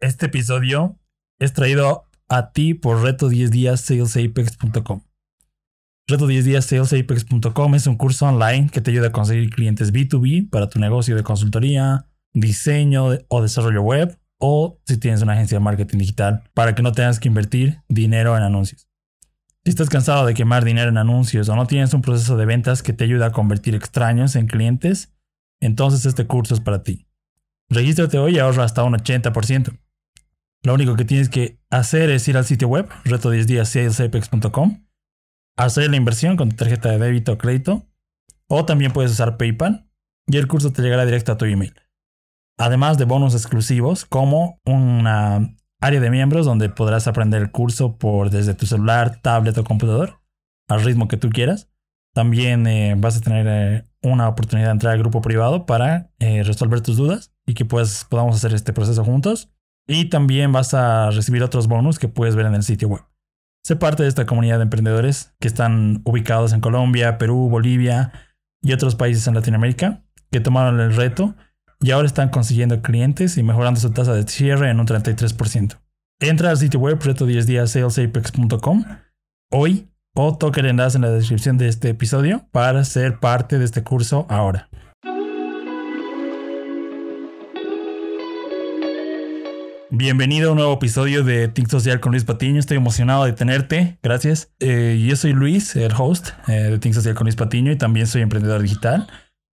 Este episodio es traído a ti por Reto 10 días salesapex.com. Reto 10 días salesapex.com es un curso online que te ayuda a conseguir clientes B2B para tu negocio de consultoría, diseño o desarrollo web o si tienes una agencia de marketing digital para que no tengas que invertir dinero en anuncios. Si estás cansado de quemar dinero en anuncios o no tienes un proceso de ventas que te ayuda a convertir extraños en clientes, entonces este curso es para ti. Regístrate hoy y ahorra hasta un 80%. Lo único que tienes que hacer es ir al sitio web, reto 10 días hacer la inversión con tu tarjeta de débito o crédito, o también puedes usar PayPal y el curso te llegará directo a tu email. Además de bonos exclusivos como una área de miembros donde podrás aprender el curso por desde tu celular, tablet o computador al ritmo que tú quieras. También eh, vas a tener eh, una oportunidad de entrar al grupo privado para eh, resolver tus dudas y que pues, podamos hacer este proceso juntos. Y también vas a recibir otros bonus que puedes ver en el sitio web. Sé parte de esta comunidad de emprendedores que están ubicados en Colombia, Perú, Bolivia y otros países en Latinoamérica que tomaron el reto y ahora están consiguiendo clientes y mejorando su tasa de cierre en un 33%. Entra al sitio web reto10días hoy o toca el enlace en la descripción de este episodio para ser parte de este curso ahora. Bienvenido a un nuevo episodio de TIC Social con Luis Patiño. Estoy emocionado de tenerte. Gracias. Eh, yo soy Luis, el host eh, de TIC Social con Luis Patiño y también soy emprendedor digital.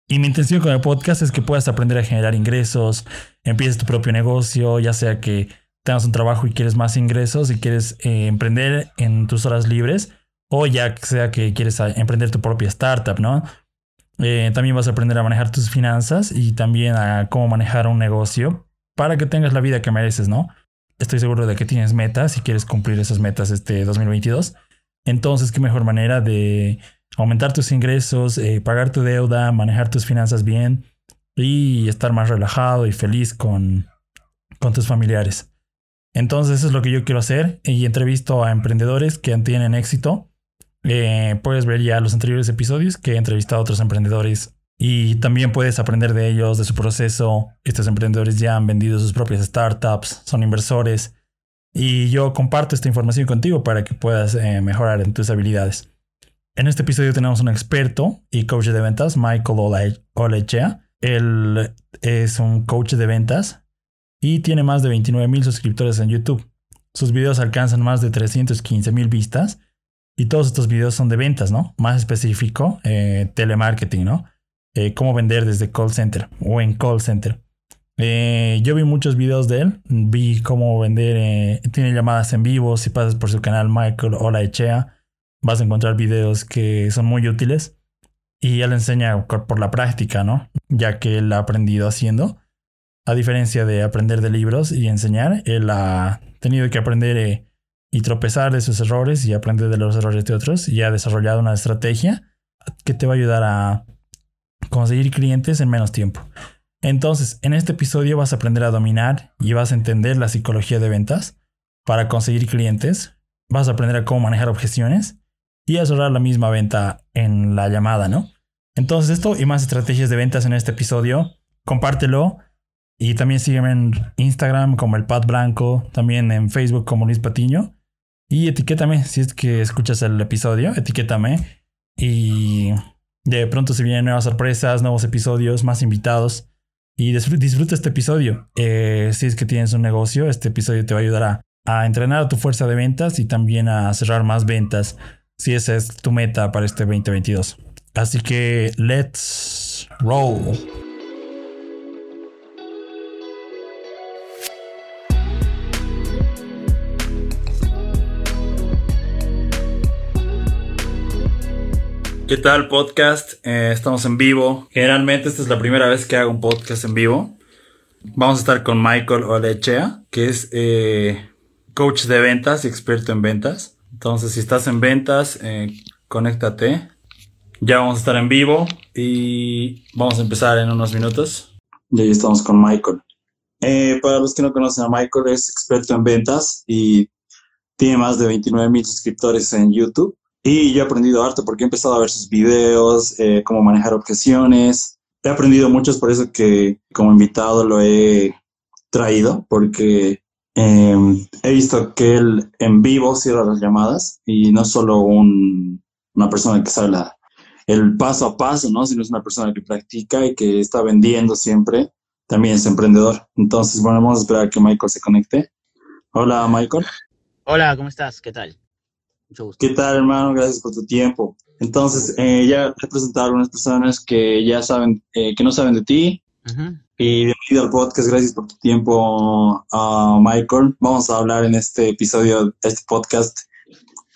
Y mi intención con el podcast es que puedas aprender a generar ingresos, empieces tu propio negocio, ya sea que tengas un trabajo y quieres más ingresos y quieres eh, emprender en tus horas libres, o ya sea que quieres emprender tu propia startup, ¿no? también vas a aprender a manejar tus finanzas y también a cómo manejar un negocio para que tengas la vida que mereces, ¿no? Estoy seguro de que tienes metas y quieres cumplir esas metas este 2022. Entonces, qué mejor manera de aumentar tus ingresos, eh, pagar tu deuda, manejar tus finanzas bien y estar más relajado y feliz con, con tus familiares. Entonces, eso es lo que yo quiero hacer y entrevisto a emprendedores que tienen éxito. Eh, puedes ver ya los anteriores episodios que he entrevistado a otros emprendedores y también puedes aprender de ellos, de su proceso. Estos emprendedores ya han vendido sus propias startups, son inversores. Y yo comparto esta información contigo para que puedas eh, mejorar en tus habilidades. En este episodio tenemos un experto y coach de ventas, Michael Olechea. Él es un coach de ventas y tiene más de 29 mil suscriptores en YouTube. Sus videos alcanzan más de 315 mil vistas y todos estos videos son de ventas, ¿no? Más específico, eh, telemarketing, ¿no? Eh, cómo vender desde call center o en call center. Eh, yo vi muchos videos de él, vi cómo vender, eh, tiene llamadas en vivo, si pasas por su canal Michael Hola Echea, vas a encontrar videos que son muy útiles y él enseña por la práctica, ¿no? Ya que él ha aprendido haciendo, a diferencia de aprender de libros y enseñar, él ha tenido que aprender y tropezar de sus errores y aprender de los errores de otros y ha desarrollado una estrategia que te va a ayudar a conseguir clientes en menos tiempo. Entonces, en este episodio vas a aprender a dominar y vas a entender la psicología de ventas para conseguir clientes. Vas a aprender a cómo manejar objeciones y a cerrar la misma venta en la llamada, ¿no? Entonces, esto y más estrategias de ventas en este episodio, compártelo y también sígueme en Instagram como el Pat Blanco, también en Facebook como Luis Patiño y etiquétame si es que escuchas el episodio, etiquétame y de pronto se vienen nuevas sorpresas, nuevos episodios, más invitados. Y disfruta este episodio. Eh, si es que tienes un negocio, este episodio te va a ayudar a, a entrenar tu fuerza de ventas y también a cerrar más ventas si esa es tu meta para este 2022. Así que let's roll. ¿Qué tal podcast? Eh, estamos en vivo. Generalmente esta es la primera vez que hago un podcast en vivo. Vamos a estar con Michael Olechea, que es eh, coach de ventas y experto en ventas. Entonces, si estás en ventas, eh, conéctate. Ya vamos a estar en vivo y vamos a empezar en unos minutos. Y ahí estamos con Michael. para los que no conocen a Michael, es experto en ventas y tiene más de 29 mil suscriptores en YouTube. Y yo he aprendido harto porque he empezado a ver sus videos, eh, cómo manejar objeciones. He aprendido mucho, es por eso que como invitado lo he traído, porque em, he visto que él en vivo cierra las llamadas y no solo un, una persona que sabe el paso a paso, ¿no? Sino es una persona que practica y que está vendiendo siempre. También es emprendedor. Entonces, bueno, vamos a esperar a que Michael se conecte. Hola, Michael. Hola, ¿cómo estás? ¿Qué tal? Mucho gusto. ¿Qué tal, hermano? Gracias por tu tiempo. Entonces, eh, ya he presentado a algunas personas que ya saben, eh, que no saben de ti. Y bienvenido al podcast, gracias por tu tiempo, uh, Michael. Vamos a hablar en este episodio, este podcast,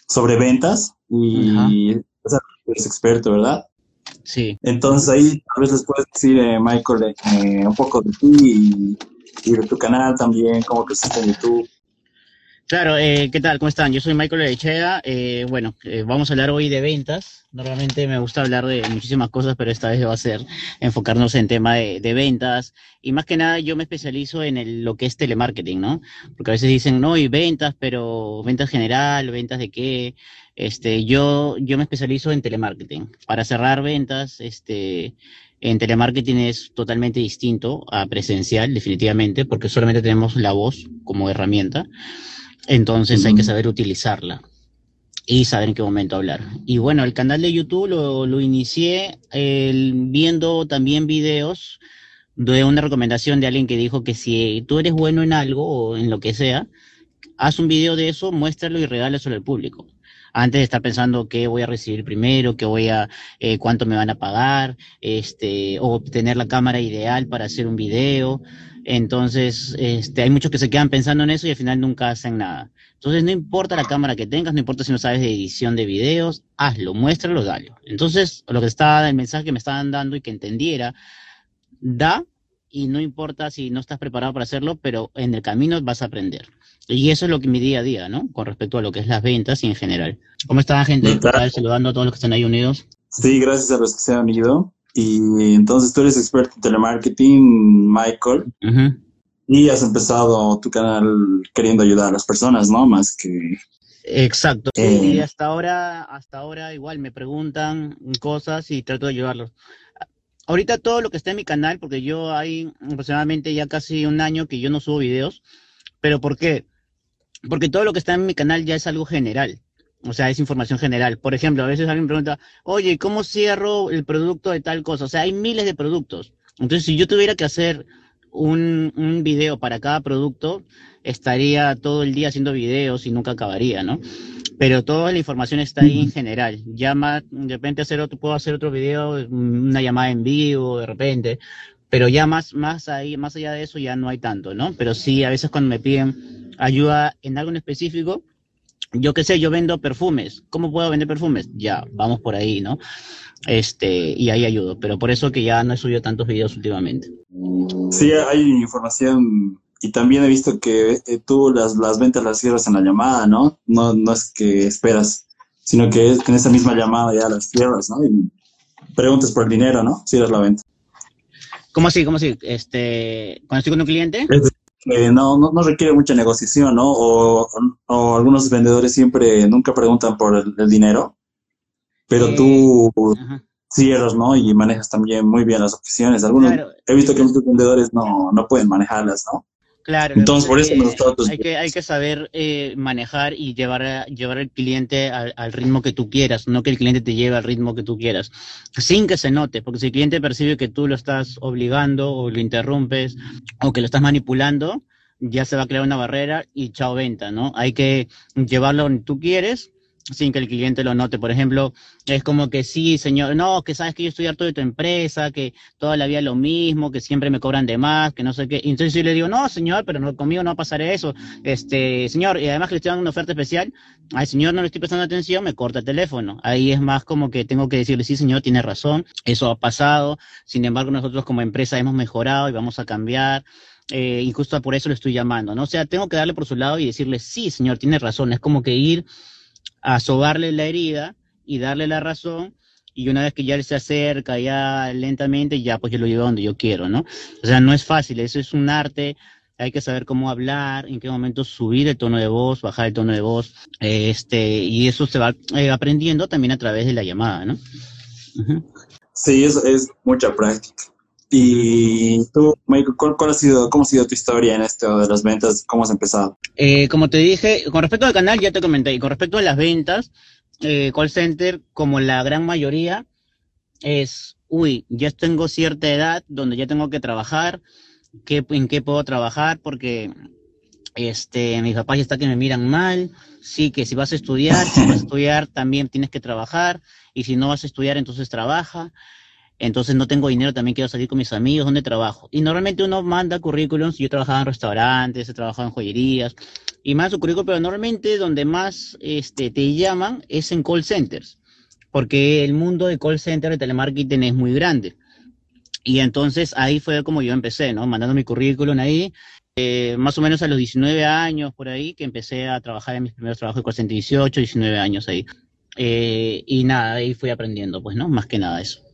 sobre ventas y eres experto, ¿verdad? Sí. Entonces ahí tal vez les puedes decir, eh, Michael, eh, un poco de ti y, de tu canal también, cómo creciste en YouTube. Claro, eh, ¿qué tal? ¿Cómo están? Yo soy Michael Lechea. Eh, bueno, eh, vamos a hablar hoy de ventas. Normalmente me gusta hablar de muchísimas cosas, pero esta vez va a ser enfocarnos en tema de, ventas. Y más que nada yo me especializo en lo que es telemarketing, ¿no? Porque a veces dicen, no, y ventas, pero ventas general, ventas de qué. Este, yo, yo me especializo en telemarketing. Para cerrar ventas, este, en telemarketing es totalmente distinto a presencial, definitivamente, porque solamente tenemos la voz como herramienta. Entonces hay que saber utilizarla y saber en qué momento hablar. Y bueno, el canal de YouTube lo, lo inicié viendo también videos de una recomendación de alguien que dijo que si tú eres bueno en algo o en lo que sea, haz un video de eso, muéstralo y regálalo al público. Antes de estar pensando qué voy a recibir primero, qué voy a, eh, cuánto me van a pagar, este, o tener la cámara ideal para hacer un video. Entonces, este, hay muchos que se quedan pensando en eso y al final nunca hacen nada. Entonces, no importa la cámara que tengas, no importa si no sabes de edición de videos, hazlo, muéstralo, dale. Entonces, lo que está, el mensaje que me estaban dando y que entendiera, da y no importa si no estás preparado para hacerlo, pero en el camino vas a aprender. Y eso es lo que mi día a día, ¿no? Con respecto a lo que es las ventas y en general. ¿Cómo está la gente? Saludando a todos los que están ahí unidos. Sí, gracias a los que se han unido. Y entonces tú eres experto en telemarketing, Michael, y has empezado tu canal queriendo ayudar a las personas, ¿no? Más que... Exacto. y eh, hasta ahora, hasta ahora igual me preguntan cosas y trato de ayudarlos. Ahorita todo lo que está en mi canal, porque yo hay aproximadamente ya casi un año que yo no subo videos, pero ¿por qué? Porque todo lo que está en mi canal ya es algo general. O sea, es información general. Por ejemplo, a veces alguien pregunta, oye, ¿cómo cierro el producto de tal cosa? O sea, hay miles de productos. Entonces, si yo tuviera que hacer un, un video para cada producto, estaría todo el día haciendo videos y nunca acabaría, ¿no? Pero toda la información está ahí en general. Llama, de repente hacer otro, puedo hacer otro video, una llamada en vivo, de repente. Pero ya más, más ahí, más allá de eso ya no hay tanto, ¿no? Pero sí, a veces cuando me piden ayuda en algo en específico, yo qué sé, yo vendo perfumes. ¿Cómo puedo vender perfumes? Ya, vamos por ahí, ¿no? Este, y ahí ayudo. Pero por eso que ya no he subido tantos videos últimamente. Sí, hay información y también he visto que eh, tú las, las ventas las cierras en la llamada, ¿no? ¿no? No es que esperas, sino que en esa misma llamada ya las cierras, ¿no? Y preguntas por el dinero, ¿no? Cierras la venta. ¿Cómo así? ¿Cómo así? Este, cuando estoy con un cliente que no, no, requiere mucha negociación, ¿no? O, algunos vendedores siempre, nunca preguntan por el, dinero, pero tú cierras, ¿no? Y manejas también muy bien las opciones. Algunos, he visto que muchos vendedores no, no pueden manejarlas, ¿no? Claro. Entonces, por eso hay, que, hay que saber eh, manejar y llevar, llevar al cliente al, ritmo que tú quieras, no que el cliente te lleve al ritmo que tú quieras, sin que se note, porque si el cliente percibe que tú lo estás obligando o lo interrumpes o que lo estás manipulando, ya se va a crear una barrera y chao venta, ¿no? Hay que llevarlo donde tú quieres sin que el cliente lo note. Por ejemplo, es como que sí, señor, no, que sabes que yo estoy harto de tu empresa, que toda la vida lo mismo, que siempre me cobran de más, que no sé qué. Entonces yo le digo, no, señor, pero no, conmigo no va a pasar eso. Este, señor, y además que le estoy dando una oferta especial, al señor no le estoy prestando atención, me corta el teléfono. Ahí es más como que tengo que decirle, sí, señor, tiene razón, eso ha pasado. Sin embargo, nosotros como empresa hemos mejorado y vamos a cambiar. Eh, y justo por eso le estoy llamando, ¿no? O sea, tengo que darle por su lado y decirle, sí, señor, tiene razón. Es como que ir a sobarle la herida y darle la razón y una vez que ya se acerca ya lentamente, ya pues yo lo llevo donde yo quiero, ¿no? O sea, no es fácil, eso es un arte, hay que saber cómo hablar, en qué momento subir el tono de voz, bajar el tono de voz, este, y eso se va eh, aprendiendo también a través de la llamada, ¿no? Sí, es, es mucha práctica. Y tú, Michael, ¿cuál, ha sido, ¿cómo ha sido tu historia en esto de las ventas? ¿Cómo has empezado? Eh, como te dije, con respecto al canal ya te comenté, y con respecto a las ventas, eh, call center, como la gran mayoría, es, uy, ya tengo cierta edad donde ya tengo que trabajar, ¿qué, ¿en qué puedo trabajar? Porque este, mis papás ya está que me miran mal, sí, que si vas a estudiar, si vas a estudiar también tienes que trabajar, y si no vas a estudiar entonces trabaja entonces no tengo dinero, también quiero salir con mis amigos, ¿dónde trabajo? Y normalmente uno manda currículums, yo trabajaba en restaurantes, he trabajado en joyerías, y más su currículum, pero normalmente donde más este, te llaman es en call centers, porque el mundo de call center de telemarketing es muy grande. Y entonces ahí fue como yo empecé, ¿no? Mandando mi currículum ahí, eh, más o menos a los 19 años por ahí, que empecé a trabajar en mis primeros trabajos de call center, 18, 19 años ahí. Eh, y nada, ahí fui aprendiendo, pues, ¿no? Más que nada eso.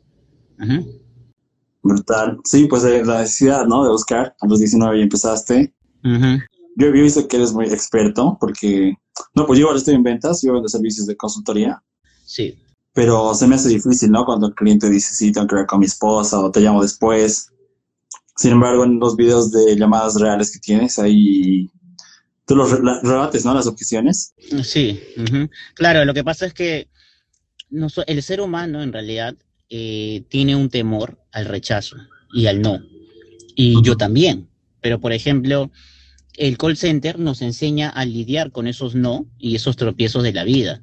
Brutal. Sí, pues eh, la necesidad, ¿no? De buscar. A los 19 y empezaste. Yo he visto que eres muy experto porque, no, pues yo ahora estoy en ventas, yo vendo servicios de consultoría. Sí. Pero se me hace difícil, ¿no? Cuando el cliente dice, sí, tengo que ver con mi esposa o te llamo después. Sin embargo, en los videos de llamadas reales que tienes, ahí tú los rebates, ¿no? Las objeciones. Sí, claro, lo que pasa es que no, el ser humano en realidad eh, tiene un temor al rechazo y al no. Y yo también. Pero, por ejemplo, el call center nos enseña a lidiar con esos no y esos tropiezos de la vida.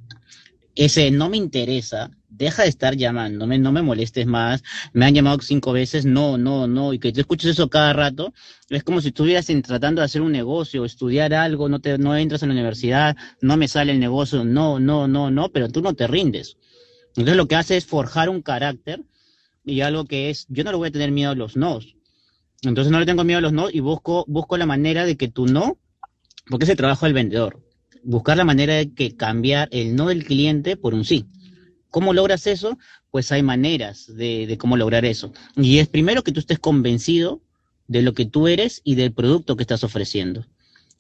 Ese no me interesa, deja de estar llamándome, no me molestes más, me han llamado cinco veces, no, no, no, y que tú escuches eso cada rato, es como si estuvieras tratando de hacer un negocio, estudiar algo, no, te, no entras en la universidad, no me sale el negocio, no, no, no, no, pero tú no te rindes. Entonces lo que hace es forjar un carácter y algo que es, yo no le voy a tener miedo a los nos. Entonces no le tengo miedo a los no y busco, busco la manera de que tu no, porque es el trabajo del vendedor, buscar la manera de que cambiar el no del cliente por un sí. ¿Cómo logras eso? Pues hay maneras de, de cómo lograr eso. Y es primero que tú estés convencido de lo que tú eres y del producto que estás ofreciendo.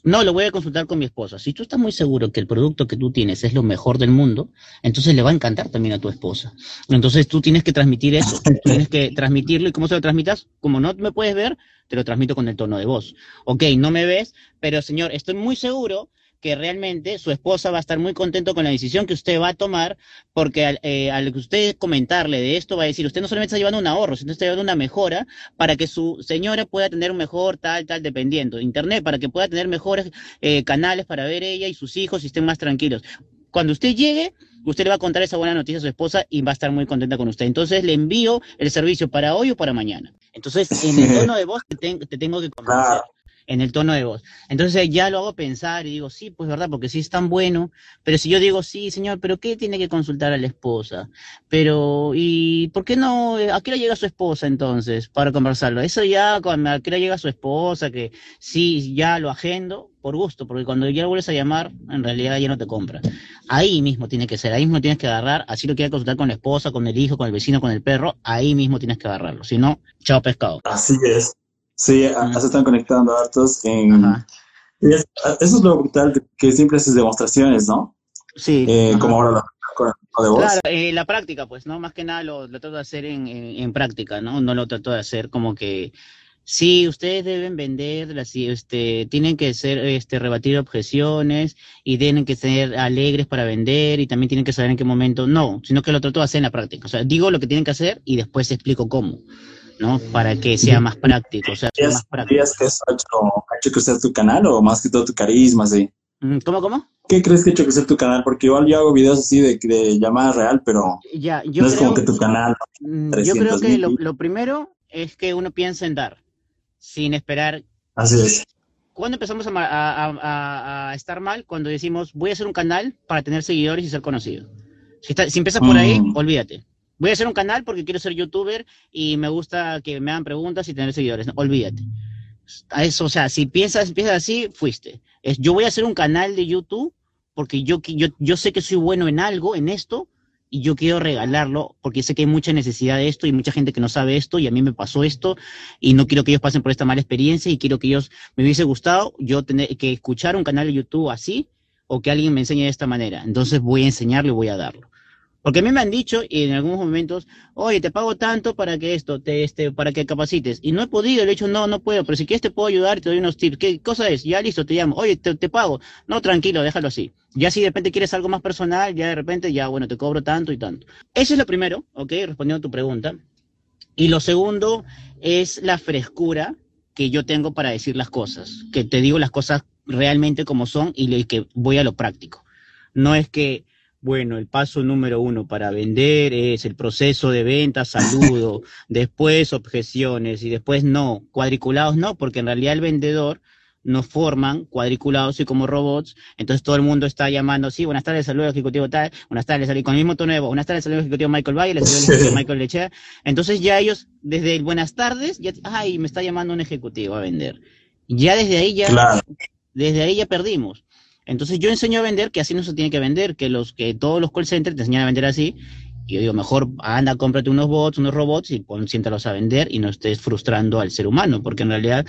No, lo voy a consultar con mi esposa. Si tú estás muy seguro que el producto que tú tienes es lo mejor del mundo, entonces le va a encantar también a tu esposa. Entonces tú tienes que transmitir eso, tienes que transmitirlo y cómo se lo transmitas, como no me puedes ver, te lo transmito con el tono de voz. Ok, no me ves, pero señor, estoy muy seguro que realmente su esposa va a estar muy contento con la decisión que usted va a tomar, porque al, eh, al usted comentarle de esto va a decir, usted no solamente está llevando un ahorro, sino está llevando una mejora para que su señora pueda tener un mejor tal, tal, dependiendo. Internet, para que pueda tener mejores eh, canales para ver ella y sus hijos y estén más tranquilos. Cuando usted llegue, usted le va a contar esa buena noticia a su esposa y va a estar muy contenta con usted. Entonces le envío el servicio para hoy o para mañana. Entonces, en el tono de voz te, te tengo que convencer en el tono de voz. Entonces ya lo hago pensar y digo, sí, pues verdad, porque sí es tan bueno, pero si yo digo, sí, señor, pero ¿qué tiene que consultar a la esposa? Pero, ¿y por qué no? ¿A qué hora llega su esposa entonces para conversarlo? Eso ya, cuando a qué llega su esposa, que sí, ya lo agendo por gusto, porque cuando ya lo vuelves a llamar, en realidad ya no te compra. Ahí mismo tiene que ser, ahí mismo tienes que agarrar, así lo quieras consultar con la esposa, con el hijo, con el vecino, con el perro, ahí mismo tienes que agarrarlo, si no, chao pescado. Así es. Sí, se están conectando hartos en... eso es lo brutal, que, siempre haces demostraciones, ¿no? Sí. Eh, como ahora la, de voz. Claro, eh, la práctica, pues, ¿no? Más que nada lo, lo trato de hacer en, en, práctica, ¿no? No lo trato de hacer como que... Sí, ustedes deben vender, este, tienen que ser, este, rebatir objeciones y tienen que ser alegres para vender y también tienen que saber en qué momento. No, sino que lo trato de hacer en la práctica. O sea, digo lo que tienen que hacer y después explico cómo. ¿No? Para que sea más práctico. O sea, más práctico. que eso ha hecho, que sea tu canal o más que todo tu carisma, sí? Mm, ¿Cómo, cómo? ¿Qué crees que ha hecho que sea tu canal? Porque igual yo hago videos así de, de llamada real, pero ya, yo no es como que tu canal. Mm, yo creo que lo, primero es que uno piensa en dar, sin esperar. Así es. ¿Cuándo empezamos a, a, estar mal? Cuando decimos, voy a hacer un canal para tener seguidores y ser conocido. Si, si empiezas por ahí, mm. olvídate. Voy a hacer un canal porque quiero ser youtuber y me gusta que me hagan preguntas y tener seguidores. olvídate. A eso, o sea, si piensas, piensas así, fuiste. Es, yo voy a hacer un canal de YouTube porque yo, yo, yo sé que soy bueno en algo, en esto, y yo quiero regalarlo porque sé que hay mucha necesidad de esto y mucha gente que no sabe esto y a mí me pasó esto y no quiero que ellos pasen por esta mala experiencia y quiero que ellos me hubiese gustado yo tener que escuchar un canal de YouTube así o que alguien me enseñe de esta manera. Entonces voy a enseñarlo y voy a darlo. Porque a mí me han dicho y en algunos momentos, oye, te pago tanto para que esto, te, este, para que capacites. Y no he podido, le he dicho, no, no puedo, pero si quieres te puedo ayudar te doy unos tips. ¿Qué cosa es? Ya listo, te llamo. Oye, te, te pago. No, tranquilo, déjalo así. Ya si de repente quieres algo más personal, ya de repente, ya, bueno, te cobro tanto y tanto. Eso es lo primero, ¿ok? Respondiendo a tu pregunta. Y lo segundo es la frescura que yo tengo para decir las cosas, que te digo las cosas realmente como son y que voy a lo práctico. No es que bueno, el paso número uno para vender es el proceso de venta, saludo, después objeciones y después no, cuadriculados no, porque en realidad el vendedor nos forman cuadriculados y como robots, entonces todo el mundo está llamando, sí, buenas tardes, saludo ejecutivo tal, buenas tardes, con el mismo tono de voz, buenas tardes, saludo ejecutivo Michael Valle, saludo ejecutivo Michael Lechea, entonces ya ellos, desde el buenas tardes, ya, ay, me está llamando un ejecutivo a vender. Ya desde ahí ya, desde ahí ya perdimos. Entonces yo enseño a vender que así no se tiene que vender, que los que todos los call centers te enseñan a vender así. Y yo digo, mejor anda, cómprate unos bots, unos robots y siéntalos a vender y no estés frustrando al ser humano, porque en realidad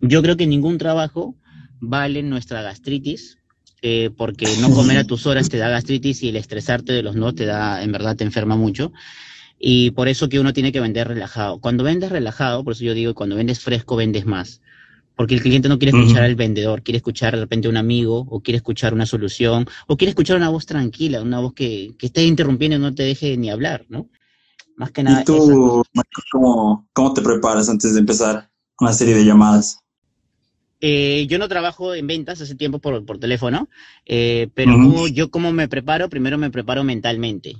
yo creo que ningún trabajo vale nuestra gastritis, eh, porque no comer a tus horas te da gastritis y el estresarte de los no te da, en verdad te enferma mucho. Y por eso que uno tiene que vender relajado. Cuando vendes relajado, por eso yo digo, cuando vendes fresco, vendes más porque el cliente no quiere escuchar al vendedor, quiere escuchar de repente a un amigo, o quiere escuchar una solución, o quiere escuchar una voz tranquila, una voz que, que esté interrumpiendo y no te deje ni hablar, ¿no? Más que nada. ¿Y tú, ¿cómo, cómo, te preparas antes de empezar una serie de llamadas? Eh, yo no trabajo en ventas hace tiempo por, por teléfono, eh, pero yo cómo me preparo, primero me preparo mentalmente.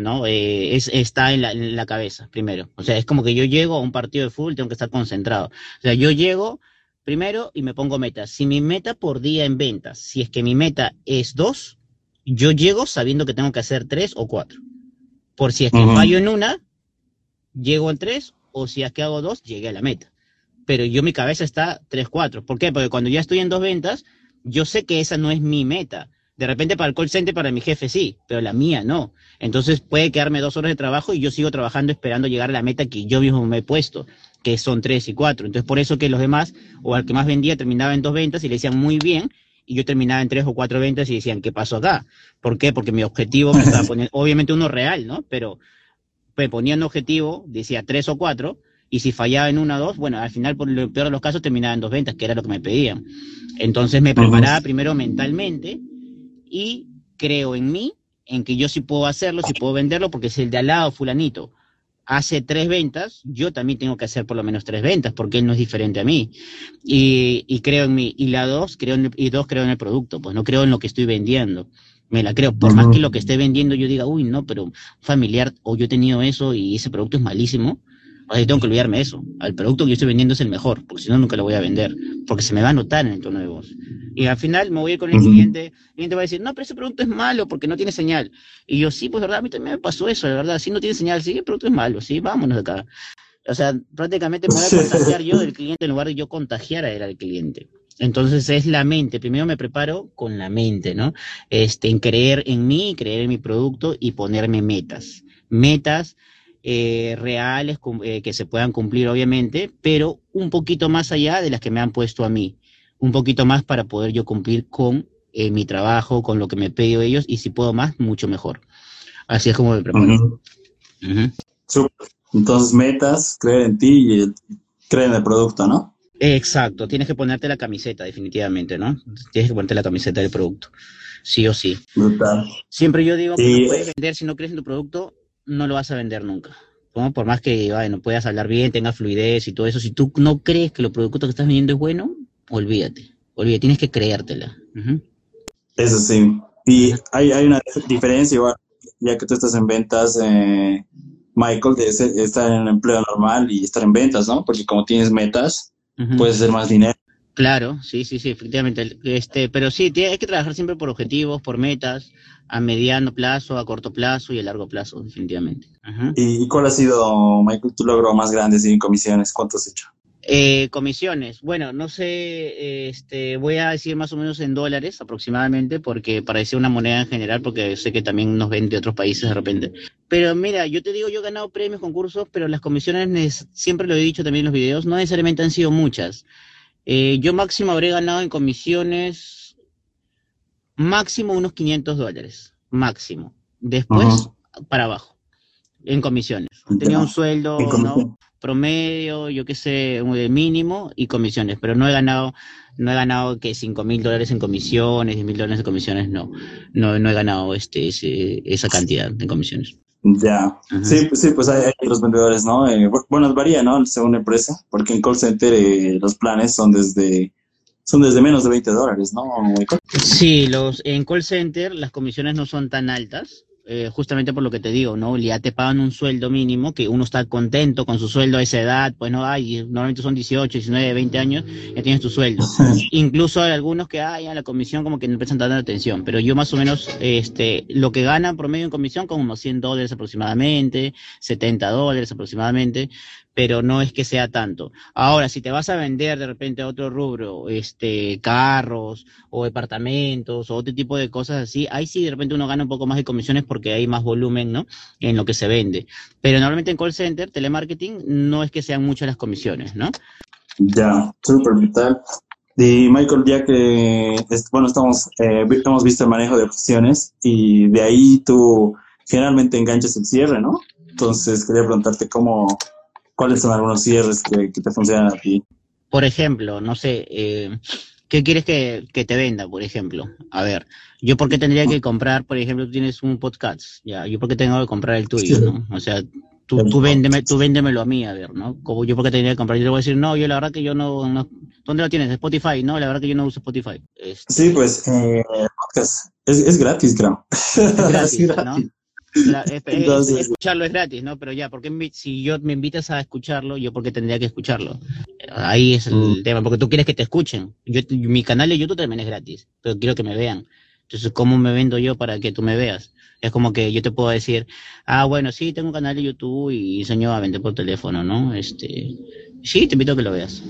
¿no? Eh, es, está en la, en la, cabeza, primero. O sea, es como que yo llego a un partido de fútbol, tengo que estar concentrado. O sea, yo llego, primero y me pongo metas. Si mi meta por día en ventas, si es que mi meta es dos, yo llego sabiendo que tengo que hacer tres o cuatro. Por si es que fallo en una, llego en tres, o si es que hago dos, llegué a la meta. Pero yo mi cabeza está tres, cuatro. ¿Por qué? Porque cuando ya estoy en dos ventas, yo sé que esa no es mi meta. De repente para el call center, para mi jefe sí, pero la mía no. Entonces puede quedarme dos horas de trabajo y yo sigo trabajando esperando llegar a la meta que yo mismo me he puesto que son tres y cuatro. Entonces, por eso que los demás, o al que más vendía, terminaba en dos ventas y le decían muy bien, y yo terminaba en tres o cuatro ventas y decían, ¿qué pasó acá? ¿Por qué? Porque mi objetivo me estaba poniendo, obviamente uno real, ¿no? Pero me ponía un objetivo, decía tres o cuatro, y si fallaba en una o dos, bueno, al final, por lo peor de los casos, terminaba en dos ventas, que era lo que me pedían. Entonces me preparaba primero mentalmente y creo en mí, en que yo sí puedo hacerlo, sí puedo venderlo, porque es el de al lado, fulanito hace tres ventas, yo también tengo que hacer por lo menos tres ventas, porque él no es diferente a mí. Y, creo en mí. Y la dos, creo en y dos, creo en el producto, pues no creo en lo que estoy vendiendo. Me la creo. Por más que lo que esté vendiendo yo diga, uy, no, pero familiar, o yo he tenido eso y ese producto es malísimo, pues tengo que olvidarme de eso. El producto que yo estoy vendiendo es el mejor, porque si no, nunca lo voy a vender, porque se me va a notar en el tono de voz. Y al final me voy a ir con el cliente, el cliente va a decir, no, pero ese producto es malo porque no tiene señal. Y yo, sí, pues verdad, a mí también me pasó eso, la verdad, si no tiene señal, sí, el producto es malo, sí, vámonos de acá. O sea, prácticamente me voy a contagiar yo del cliente en lugar de yo contagiar a él al cliente. Entonces es la mente. Primero me preparo con la mente, ¿no? Este, en creer en mí, creer en mi producto y ponerme metas. Metas eh, reales eh, que se puedan cumplir, obviamente, pero un poquito más allá de las que me han puesto a mí. Un poquito más para poder yo cumplir con eh, mi trabajo, con lo que me pido ellos, y si puedo más, mucho mejor. Así es como me preparo. Entonces, metas, creer en ti y creer en el producto, ¿no? Exacto, tienes que ponerte la camiseta, definitivamente, ¿no? Tienes que ponerte la camiseta del producto, sí o sí. Siempre yo digo que no puedes vender si no crees en tu producto, no lo vas a vender nunca. Por más que no puedas hablar bien, tengas fluidez y todo eso, si tú no crees que lo producto que estás vendiendo es bueno, olvídate. Olvídate, tienes que creértela. Eso sí. Y hay, hay una diferencia, igual, ya que tú estás en ventas, eh, Michael, de estar en empleo normal y estar en ventas, ¿no? Porque como tienes metas, puedes hacer más dinero. Claro, sí, sí, sí, efectivamente. Este, pero sí, hay que trabajar siempre por objetivos, por metas, a mediano plazo, a corto plazo y a largo plazo, definitivamente. ¿Y cuál ha sido, Michael, tu logro más grande en comisiones? ¿Cuánto has hecho? Eh, comisiones, bueno, no sé, este, voy a decir más o menos en dólares aproximadamente, porque para decir una moneda en general, porque sé que también nos ven de otros países de repente. Pero mira, yo te digo, yo he ganado premios, concursos, pero las comisiones, siempre lo he dicho también en los videos, no necesariamente han sido muchas. Eh, yo máximo habré ganado en comisiones máximo unos 500 dólares, máximo. Después para abajo, en comisiones. Tenía un sueldo promedio, yo qué sé, mínimo y comisiones, pero no he ganado, no he ganado que cinco mil dólares en comisiones, 10 mil dólares en comisiones, no, no, no he ganado este, esa cantidad de comisiones. Ya, sí, pues, sí, pues hay, los vendedores, ¿no? Eh, bueno, varía, ¿no? Según la empresa, porque en call center eh, los planes son desde son desde menos de 20 dólares, ¿no? Sí, los en call center las comisiones no son tan altas, eh, justamente por lo que te digo, ¿no? Ya te pagan un sueldo mínimo, que uno está contento con su sueldo a esa edad, pues no hay, normalmente son 18, 19, 20 años, ya tienes tu sueldo. Incluso hay algunos que, hay la comisión como que no prestan tanta atención, pero yo más o menos, este, lo que gana promedio en comisión, como unos 100 dólares aproximadamente, 70 dólares aproximadamente, pero no es que sea tanto. Ahora, si te vas a vender de repente a otro rubro, este, carros o departamentos o otro tipo de cosas así, ahí sí de repente uno gana un poco más de comisiones porque hay más volumen, ¿no? En lo que se vende. Pero normalmente en call center, telemarketing, no es que sean muchas las comisiones, ¿no? Ya, súper vital. Y Michael, ya que, bueno, estamos, eh, hemos visto el manejo de opciones y de ahí tú generalmente enganchas el cierre, ¿no? Entonces quería preguntarte cómo, ¿Cuáles son algunos cierres que, te funcionan a ti? Por ejemplo, no sé, eh, ¿qué quieres que, te venda, por ejemplo? A ver, yo por qué tendría que comprar, por ejemplo, tú tienes un podcast, ya, yo por qué tengo que comprar el tuyo, ¿no? O sea, tú, tú, véndeme, tú véndemelo a mí, a ver, ¿no? Como yo por qué tendría que comprar, yo le voy a decir, no, yo la verdad que yo no, ¿dónde lo tienes? Spotify, no, la verdad que yo no uso Spotify. Este sí, pues, eh, podcast, es, es gratis, creo. Es gratis, ¿no? Escucharlo es gratis, ¿no? Pero ya, porque si yo me invitas a escucharlo, yo porque tendría que escucharlo. Ahí es el mm. tema, porque tú quieres que te escuchen. Yo, mi canal de YouTube también es gratis, pero quiero que me vean. Entonces, ¿cómo me vendo yo para que tú me veas? Es como que yo te puedo decir, ah, bueno, sí, tengo un canal de YouTube y enseño a vender por teléfono, ¿no? Este, sí, te invito a que lo veas.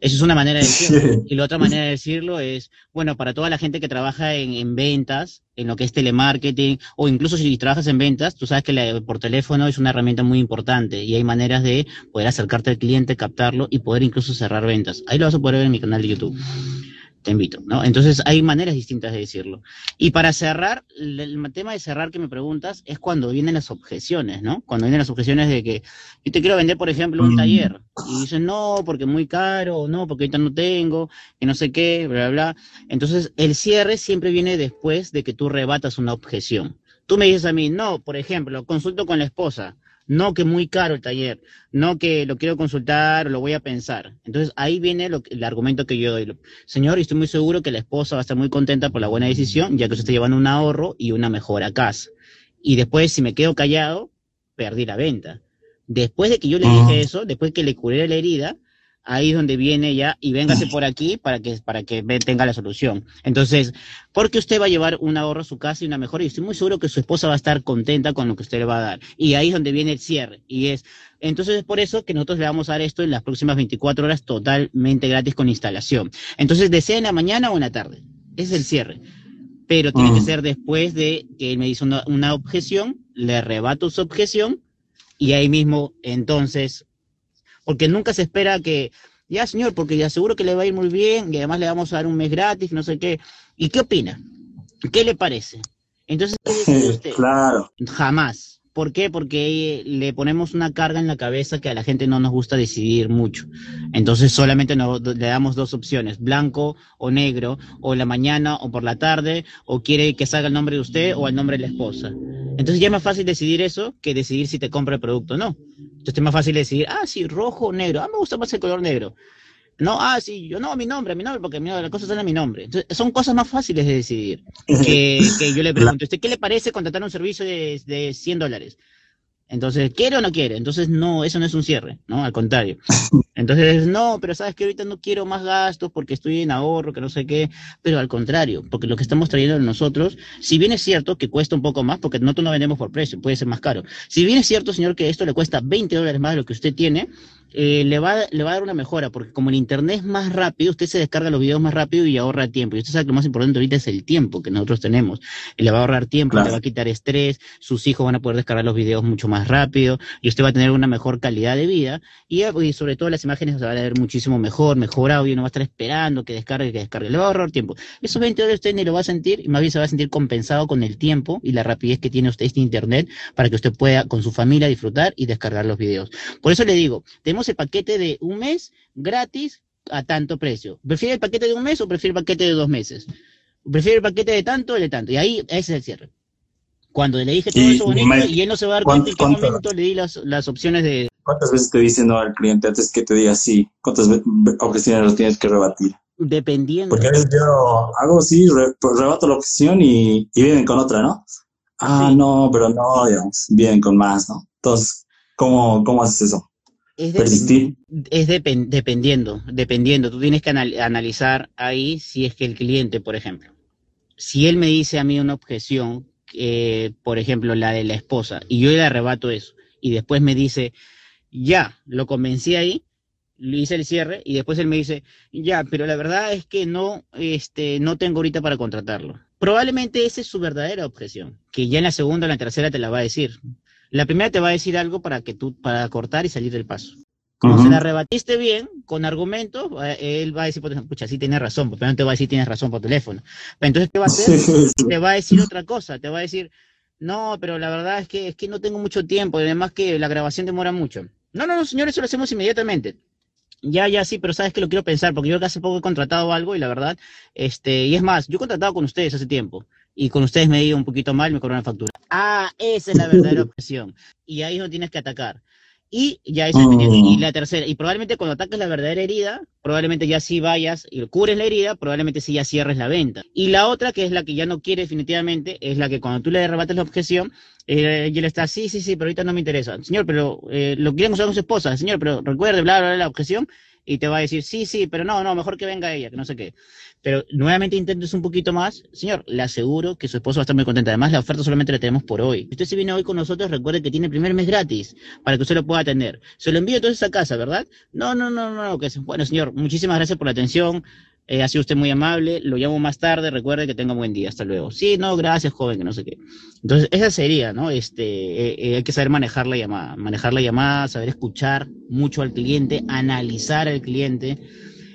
Esa es una manera de decirlo. Y la otra manera de decirlo es, bueno, para toda la gente que trabaja en, ventas, en lo que es telemarketing, o incluso si trabajas en ventas, tú sabes que por teléfono es una herramienta muy importante y hay maneras de poder acercarte al cliente, captarlo y poder incluso cerrar ventas. Ahí lo vas a poder ver en mi canal de YouTube te invito, ¿no? Entonces hay maneras distintas de decirlo. Y para cerrar, el, tema de cerrar que me preguntas es cuando vienen las objeciones, ¿no? Cuando vienen las objeciones de que yo te quiero vender, por ejemplo, un mm. taller y dicen, no, porque es muy caro, no, porque ahorita no tengo, que no sé qué, bla, bla, bla. Entonces el cierre siempre viene después de que tú rebatas una objeción. Tú me dices a mí, no, por ejemplo, consulto con la esposa no que muy caro el taller, no que lo quiero consultar o lo voy a pensar. Entonces ahí viene el argumento que yo doy. Señor, estoy muy seguro que la esposa va a estar muy contenta por la buena decisión, ya que se está llevando un ahorro y una mejora a casa. Y después, si me quedo callado, perdí la venta. Después de que yo le dije ah. eso, después que le curé la herida, ahí es donde viene ya y véngase por aquí para que, para que tenga la solución. Entonces, porque usted va a llevar un ahorro a su casa y una mejora y estoy muy seguro que su esposa va a estar contenta con lo que usted le va a dar. Y ahí es donde viene el cierre. Y es, entonces es por eso que nosotros le vamos a dar esto en las próximas 24 horas totalmente gratis con instalación. Entonces, desea en la mañana o en la tarde. es el cierre. Pero tiene que mm. ser después de que él me hizo una, una objeción, le rebato su objeción y ahí mismo entonces porque nunca se espera que, ya señor, porque ya seguro que le va a ir muy bien y además le vamos a dar un mes gratis, no sé qué. ¿Y qué opina? ¿Qué le parece? Entonces, usted? claro. Jamás. ¿Por qué? Porque le ponemos una carga en la cabeza que a la gente no nos gusta decidir mucho. Entonces solamente le damos dos opciones, blanco o negro, o la mañana o por la tarde, o quiere que salga el nombre de usted o el nombre de la esposa. Entonces ya es más fácil decidir eso que decidir si te compra el producto o no. Entonces es más fácil decidir, ah, sí, rojo o negro. Ah, me gusta más el color negro. No, ah, sí, yo no, mi nombre, mi nombre, porque mi nombre, las cosas a mi nombre. Entonces, son cosas más fáciles de decidir. Que, que yo le pregunto, ¿usted qué le parece contratar un servicio de, de 100 dólares? Entonces, ¿quiere o no quiere? Entonces, no, eso no es un cierre, ¿no? Al contrario. Entonces, no, pero sabes que ahorita no quiero más gastos porque estoy en ahorro, que no sé qué, pero al contrario, porque lo que estamos trayendo nosotros, si bien es cierto que cuesta un poco más, porque nosotros no vendemos por precio, puede ser más caro. Si bien es cierto, señor, que esto le cuesta 20 dólares más de lo que usted tiene, eh, le, va, le va a dar una mejora, porque como el internet es más rápido, usted se descarga los videos más rápido y ahorra tiempo. Y usted sabe que lo más importante ahorita es el tiempo que nosotros tenemos. le va a ahorrar tiempo, le va a quitar estrés, sus hijos van a poder descargar los videos mucho más rápido y usted va a tener una mejor calidad de vida y, sobre todo las imágenes se van a ver muchísimo mejor, mejor audio, no va a estar esperando que descargue, que descargue. Le va a ahorrar tiempo. Esos 20 dólares usted ni lo va a sentir y más bien se va a sentir compensado con el tiempo y la rapidez que tiene usted este internet para que usted pueda con su familia disfrutar y descargar los videos. Por eso le digo, tenemos el paquete de un mes gratis a tanto precio. ¿Prefiere el paquete de un mes o prefiere el paquete de dos meses? ¿Prefiere el paquete de tanto o de tanto? Y ahí ese es el cierre. Cuando le dije todo eso bonito y él no se va a dar cuenta en qué momento le di las, las opciones de... ¿Cuántas veces te dice no al cliente antes que te diga sí? ¿Cuántas objeciones los tienes que rebatir? Dependiendo. Porque a veces yo hago así, pues, rebato la objeción y, y vienen con otra, ¿no? Ah, no, pero no, digamos, vienen con más, ¿no? Entonces, ¿cómo, cómo haces eso? Es, es dependiendo, dependiendo. Tú tienes que analizar ahí si es que el cliente, por ejemplo, si él me dice a mí una objeción, eh, por ejemplo, la de la esposa, y yo le arrebato eso, y después me dice, ya, lo convencí ahí, le hice el cierre, y después él me dice, ya, pero la verdad es que no, este, no tengo ahorita para contratarlo. Probablemente esa es su verdadera objeción, que ya en la segunda o en la tercera te la va a decir. La primera te va a decir algo para que tú, para cortar y salir del paso. Como se la rebatiste bien, con argumentos, eh, él va a decir, pucha, sí tienes razón, pero no te va a decir tienes razón por teléfono. Entonces, ¿qué va a hacer? Te va a decir otra cosa, te va a decir, no, pero la verdad es que, es que no tengo mucho tiempo, además que la grabación demora mucho. No, no, no, señores, eso lo hacemos inmediatamente. Ya, ya, sí, pero sabes que lo quiero pensar, porque yo hace poco he contratado algo y la verdad, este, y es más, yo he contratado con ustedes hace tiempo y con ustedes me dio un poquito mal, me cobraron la factura. Ah, esa es la verdadera objeción. Y ahí no tienes que atacar. Y ya es el Y la tercera, y probablemente cuando ataques la verdadera herida, probablemente ya sí vayas y cures la herida, probablemente sí ya cierres la venta. Y la otra, que es la que ya no quiere definitivamente, es la que cuando tú le rebates la objeción, eh, y él está, sí, sí, sí, pero ahorita no me interesa. Señor, pero eh, lo queremos usar con su esposa. Señor, pero recuerde, bla, bla, bla, la objeción. Y te va a decir, sí, sí, pero no, no, mejor que venga ella, que no sé qué. Pero nuevamente intentes un poquito más. Señor, le aseguro que su esposo va a estar muy contenta. Además, la oferta solamente la tenemos por hoy. Usted se viene hoy con nosotros, recuerde que tiene el primer mes gratis para que usted lo pueda atender. Se lo envío entonces a casa, ¿verdad? No, no, no, no. Que bueno, señor, muchísimas gracias por la atención. Eh, ha sido usted muy amable, lo llamo más tarde, recuerde que tenga un buen día, hasta luego. Sí, no, gracias, joven, que no sé qué. Entonces, esa sería, ¿no? Este, eh, eh, hay que saber manejar la llamada, manejar la llamada, saber escuchar mucho al cliente, analizar al cliente,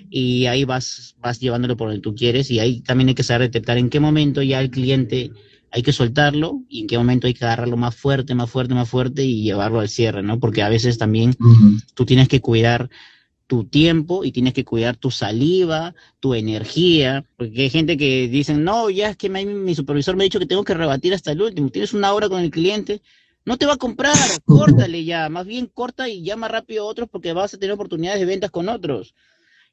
y ahí vas, vas llevándolo por donde tú quieres y ahí también hay que saber detectar en qué momento ya el cliente hay que soltarlo y en qué momento hay que agarrarlo más fuerte, más fuerte, más fuerte y llevarlo al cierre, ¿no? Porque a veces también tú tienes que cuidar tu tiempo y tienes que cuidar tu saliva, tu energía, porque hay gente que dicen, no, ya es que mi supervisor me ha dicho que tengo que rebatir hasta el último, tienes una hora con el cliente, no te va a comprar, córtale ya, más bien corta y llama rápido a otros porque vas a tener oportunidades de ventas con otros.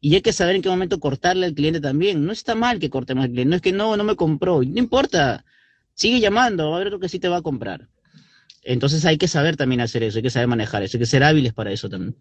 Y hay que saber en qué momento cortarle al cliente también. No está mal que cortemos al cliente. No es que no, no me compró. No importa. Sigue llamando. Va a haber otro que sí te va a comprar. Entonces hay que saber también hacer eso. Hay que saber manejar eso. Hay que ser hábiles para eso también.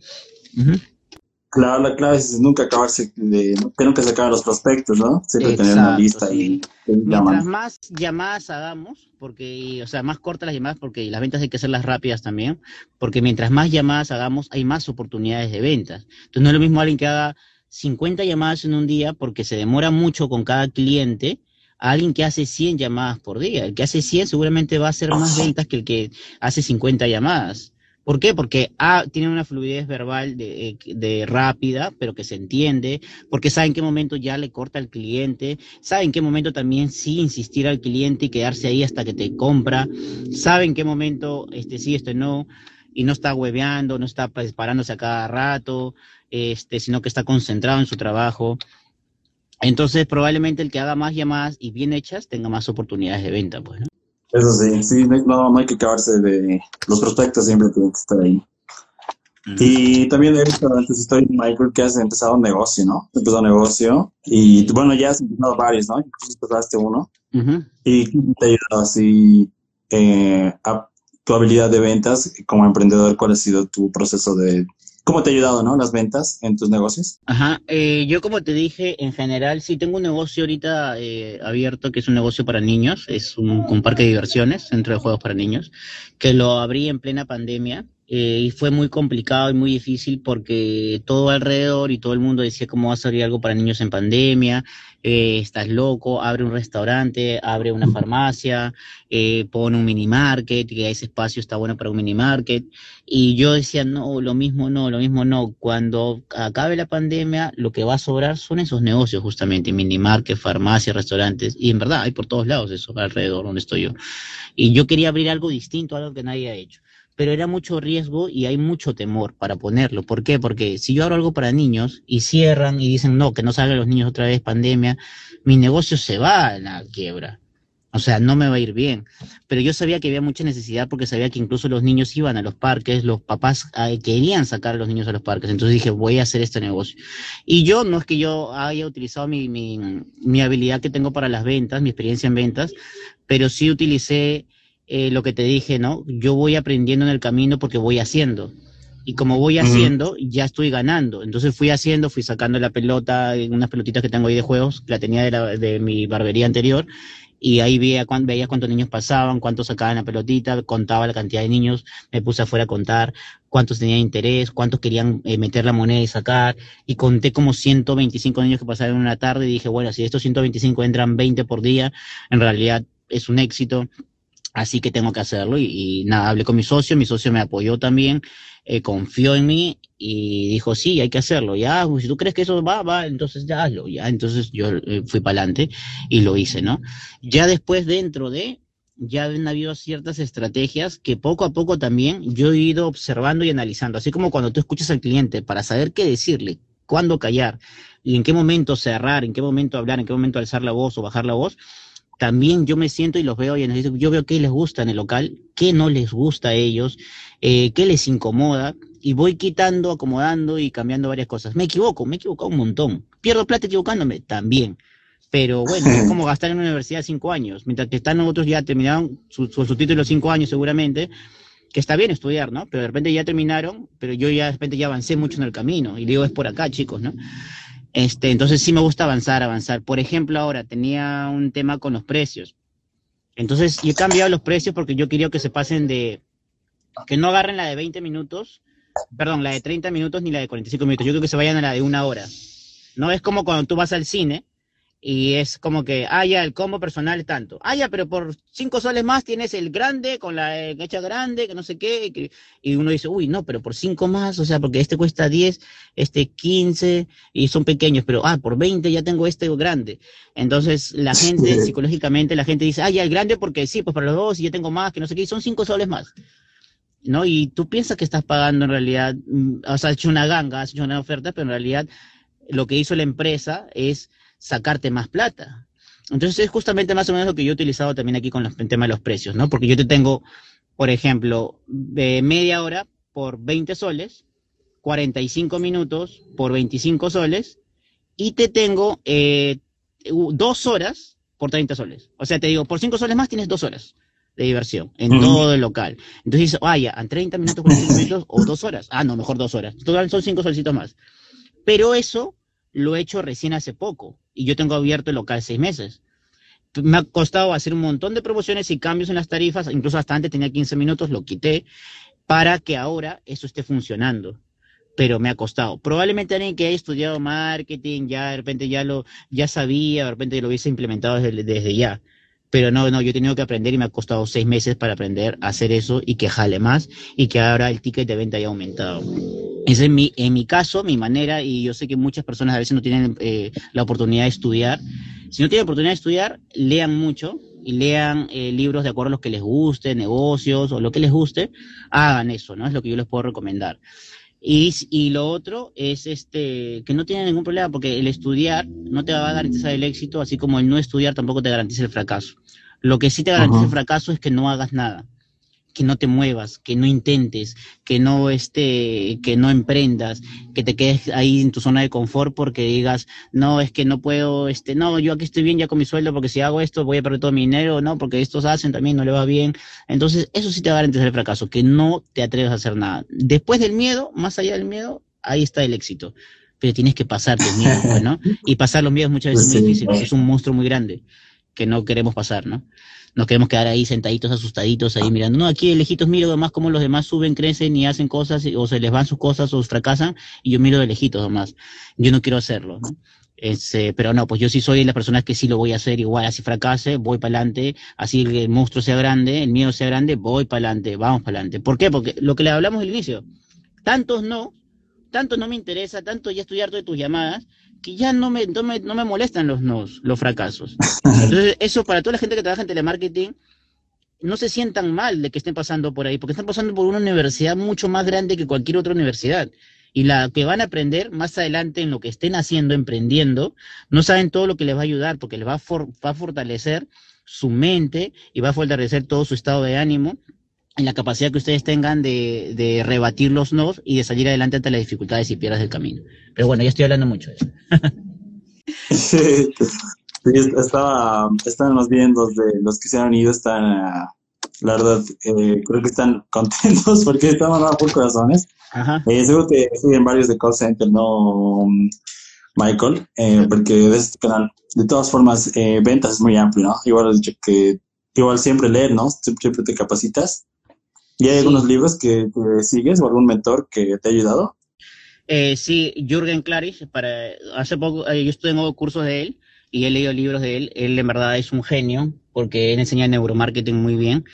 Claro, la clave es nunca acabarse de, que nunca se acaben los prospectos, ¿no? Siempre tener una lista y, Mientras más llamadas hagamos, porque, o sea, más cortas las llamadas, porque las ventas hay que hacerlas rápidas también, porque mientras más llamadas hagamos, hay más oportunidades de ventas. Entonces no es lo mismo alguien que haga 50 llamadas en un día porque se demora mucho con cada cliente a alguien que hace 100 llamadas por día. El que hace 100 seguramente va a hacer más ventas que el que hace 50 llamadas. ¿Por qué? Porque A, tiene una fluidez verbal de, de, rápida, pero que se entiende, porque sabe en qué momento ya le corta al cliente, sabe en qué momento también sí insistir al cliente y quedarse ahí hasta que te compra, sabe en qué momento este sí, este no, y no está hueveando, no está parándose a cada rato, este, sino que está concentrado en su trabajo. Entonces, probablemente el que haga más llamadas y bien hechas tenga más oportunidades de venta, pues. Eso sí, sí, no, no hay que acabarse de los prospectos, siempre tienen que estar ahí. Y también he visto antes estoy Michael que has empezado un negocio, ¿no? Empezó un negocio y bueno, ya has empezado varios, ¿no? Incluso empezaste uno. ¿Y qué te ha ayudado así eh, a tu habilidad de ventas como emprendedor? ¿Cuál ha sido tu proceso de ¿Cómo te ha ayudado, no? Las ventas en tus negocios. Ajá, eh, yo como te dije, en general, sí tengo un negocio ahorita eh, abierto que es un negocio para niños, es un, parque de diversiones, centro de juegos para niños, que lo abrí en plena pandemia eh, y fue muy complicado y muy difícil porque todo alrededor y todo el mundo decía cómo va a salir algo para niños en pandemia, eh, estás loco, abre un restaurante, abre una farmacia, eh, pone un mini market, que ese espacio está bueno para un mini market. Y yo decía, no, lo mismo no, lo mismo no. Cuando acabe la pandemia, lo que va a sobrar son esos negocios justamente, mini market, farmacia, restaurantes. Y en verdad hay por todos lados eso alrededor donde estoy yo. Y yo quería abrir algo distinto, algo que nadie ha hecho pero era mucho riesgo y hay mucho temor para ponerlo. ¿Por qué? Porque si yo abro algo para niños y cierran y dicen, no, que no salgan los niños otra vez, pandemia, mi negocio se va a la quiebra. O sea, no me va a ir bien. Pero yo sabía que había mucha necesidad porque sabía que incluso los niños iban a los parques, los papás querían sacar a los niños a los parques. Entonces dije, voy a hacer este negocio. Y yo, no es que yo haya utilizado mi, mi, mi habilidad que tengo para las ventas, mi experiencia en ventas, pero sí utilicé eh, lo que te dije, ¿no? Yo voy aprendiendo en el camino porque voy haciendo. Y como voy haciendo, ya estoy ganando. Entonces fui haciendo, fui sacando la pelota, unas pelotitas que tengo ahí de juegos, la tenía de, la, de mi barbería anterior, y ahí veía, veía cuántos niños pasaban, cuántos sacaban la pelotita, contaba la cantidad de niños, me puse afuera a contar cuántos tenían interés, cuántos querían eh, meter la moneda y sacar, y conté como 125 niños que pasaban en una tarde, y dije, bueno, si estos 125 entran 20 por día, en realidad es un éxito Así que tengo que hacerlo y, nada, hablé con mi socio, mi socio me apoyó también, eh, confió en mí y dijo, sí, hay que hacerlo, ya, pues, si tú crees que eso va, va, entonces ya hazlo, ya, entonces yo eh, fui para adelante y lo hice, ¿no? Ya después dentro de, ya han habido ciertas estrategias que poco a poco también yo he ido observando y analizando, así como cuando tú escuchas al cliente para saber qué decirle, cuándo callar y en qué momento cerrar, en qué momento hablar, en qué momento alzar la voz o bajar la voz, también yo me siento y los veo y yo veo qué les gusta en el local, qué no les gusta a ellos, eh, qué les incomoda y voy quitando, acomodando y cambiando varias cosas. Me equivoco, me he equivocado un montón. Pierdo plata equivocándome, también. Pero bueno, es como gastar en una universidad cinco años, mientras que están otros ya terminaron su, su, título cinco años seguramente, que está bien estudiar, ¿no? Pero de repente ya terminaron, pero yo ya de repente ya avancé mucho en el camino y digo, es por acá, chicos, ¿no? Este, entonces sí me gusta avanzar, avanzar. Por ejemplo, ahora tenía un tema con los precios. Entonces yo he cambiado los precios porque yo quería que se pasen de, que no agarren la de 20 minutos, perdón, la de 30 minutos ni la de 45 minutos. Yo creo que se vayan a la de una hora. No es como cuando tú vas al cine y es como que, ah, ya, el combo personal es tanto. Ah, ya, pero por cinco soles más tienes el grande con la eh, hecha grande, que no sé qué. y uno dice, uy, no, pero por cinco más, o sea, porque este cuesta 10, este 15, y son pequeños, pero, ah, por 20 ya tengo este grande. Entonces, la gente, psicológicamente, la gente dice, ah, ya, el grande porque sí, pues para los dos, y yo tengo más, que no sé qué, y son cinco soles más. ¿No? Y tú piensas que estás pagando en realidad, mm, o sea, has hecho una ganga, has hecho una oferta, pero en realidad lo que hizo la empresa es sacarte más plata. Entonces es justamente más o menos lo que yo he utilizado también aquí con el tema de los precios, ¿no? Porque yo te tengo, por ejemplo, de media hora por 20 soles, 45 minutos por 25 soles, y te tengo eh, dos horas por 30 soles. O sea, te digo, por 5 soles más tienes dos horas de diversión en todo el local. Entonces dices, vaya, en 30 minutos, 45 minutos o dos horas. Ah, no, mejor dos horas. Total son 5 solcitos más. Pero eso lo he hecho recién hace poco y yo tengo abierto el local seis meses. Me ha costado hacer un montón de promociones y cambios en las tarifas, incluso hasta tenía 15 minutos, lo quité para que ahora eso esté funcionando. Pero me ha costado. Probablemente alguien que haya estudiado marketing, ya de repente ya lo, ya sabía, de repente lo hubiese implementado desde, desde ya. Pero no, no, yo he tenido que aprender y me ha costado seis meses para aprender a hacer eso y que jale más y que ahora el ticket de venta haya aumentado. Esa es mi, en mi caso, mi manera, y yo sé que muchas personas a veces no tienen eh, la oportunidad de estudiar. Si no tienen oportunidad de estudiar, lean mucho y lean eh, libros de acuerdo a los que les guste, negocios o lo que les guste, hagan eso, ¿no? Es lo que yo les puedo recomendar. Y, y lo otro es este que no tienen ningún problema porque el estudiar no te va a garantizar el éxito, así como el no estudiar tampoco te garantiza el fracaso. Lo que sí te garantiza el fracaso es que no hagas nada que no te muevas, que no intentes, que no este, que no emprendas, que te quedes ahí en tu zona de confort porque digas, no, es que no puedo, este, no, yo aquí estoy bien ya con mi sueldo porque si hago esto voy a perder todo mi dinero, no, porque estos hacen también no le va bien. Entonces, eso sí te va a garantizar el fracaso, que no te atreves a hacer nada. Después del miedo, más allá del miedo, ahí está el éxito. Pero tienes que pasarte el miedo, ¿no? Y pasar los miedos muchas veces es muy difícil, es un monstruo muy grande que no queremos pasar, ¿no? Nos queremos quedar ahí sentaditos, asustaditos, ahí mirando. No, aquí de lejitos miro además cómo los demás suben, crecen y hacen cosas, o se les van sus cosas o fracasan, y yo miro de lejitos nomás. Yo no quiero hacerlo, ¿no? Este, pero no, pues yo sí soy de las personas que sí lo voy a hacer igual, así fracase, voy para adelante, así el monstruo sea grande, el miedo sea grande, voy para adelante, vamos para adelante. ¿Por qué? Porque lo que le hablamos al inicio, tantos no, tanto no me interesa, tanto ya estoy harto de tus llamadas, que ya no me, no me, no me molestan los nos, los fracasos. Entonces, eso para toda la gente que trabaja en telemarketing, no se sientan mal de que estén pasando por ahí, porque están pasando por una universidad mucho más grande que cualquier otra universidad y la que van a aprender más adelante en lo que estén haciendo, emprendiendo, no saben todo lo que les va a ayudar, porque les va a, fortalecer su mente y va a fortalecer todo su estado de ánimo y la capacidad que ustedes tengan de, rebatir los nos y de salir adelante ante las dificultades y piedras del camino. Pero bueno, ya estoy hablando mucho de eso. sí, estaba, estaban los viendo de los que se han ido, están la verdad, eh, creo que están contentos porque están mandando por corazones. Ajá. Eh, seguro que en varios de call center, ¿no, Michael? Eh, porque de este canal, de todas formas, eh, ventas es muy amplio, ¿no? Igual que igual siempre leer, ¿no? Siempre te capacitas. ¿Y hay algunos libros que, sigues o algún mentor que te ha ayudado? Eh, sí, Jürgen Klarich, para, hace poco, eh, yo tengo cursos de él y he leído libros de él. Él en verdad es un genio porque él enseña neuromarketing muy bien.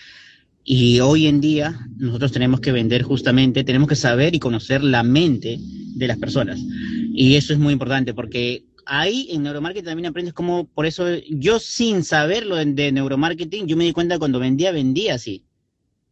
Y hoy en día nosotros tenemos que vender justamente, tenemos que saber y conocer la mente de las personas. Y eso es muy importante porque ahí en neuromarketing también aprendes cómo, por eso yo sin saberlo de, de neuromarketing, yo me di cuenta cuando vendía, vendía así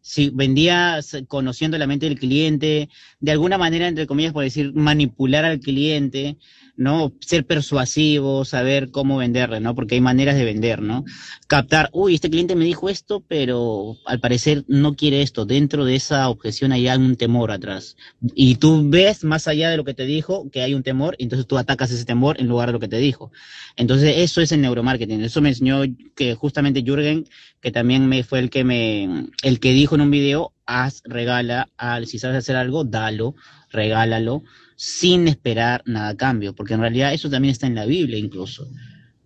si vendía conociendo la mente del cliente, de alguna manera, entre comillas, por decir, manipular al cliente, ¿no? Ser persuasivo, saber cómo venderle, ¿no? Porque hay maneras de vender, ¿no? Captar, uy, este cliente me dijo esto, pero al parecer no quiere esto. Dentro de esa objeción hay un temor atrás. Y tú ves más allá de lo que te dijo que hay un temor, entonces tú atacas ese temor en lugar de lo que te dijo. Entonces, eso es el neuromarketing. Eso me enseñó que justamente Jürgen, que también me fue el que me, el que dijo en un video, haz, regala, al, si sabes hacer algo, dalo, regálalo sin esperar nada a cambio, porque en realidad eso también está en la Biblia incluso.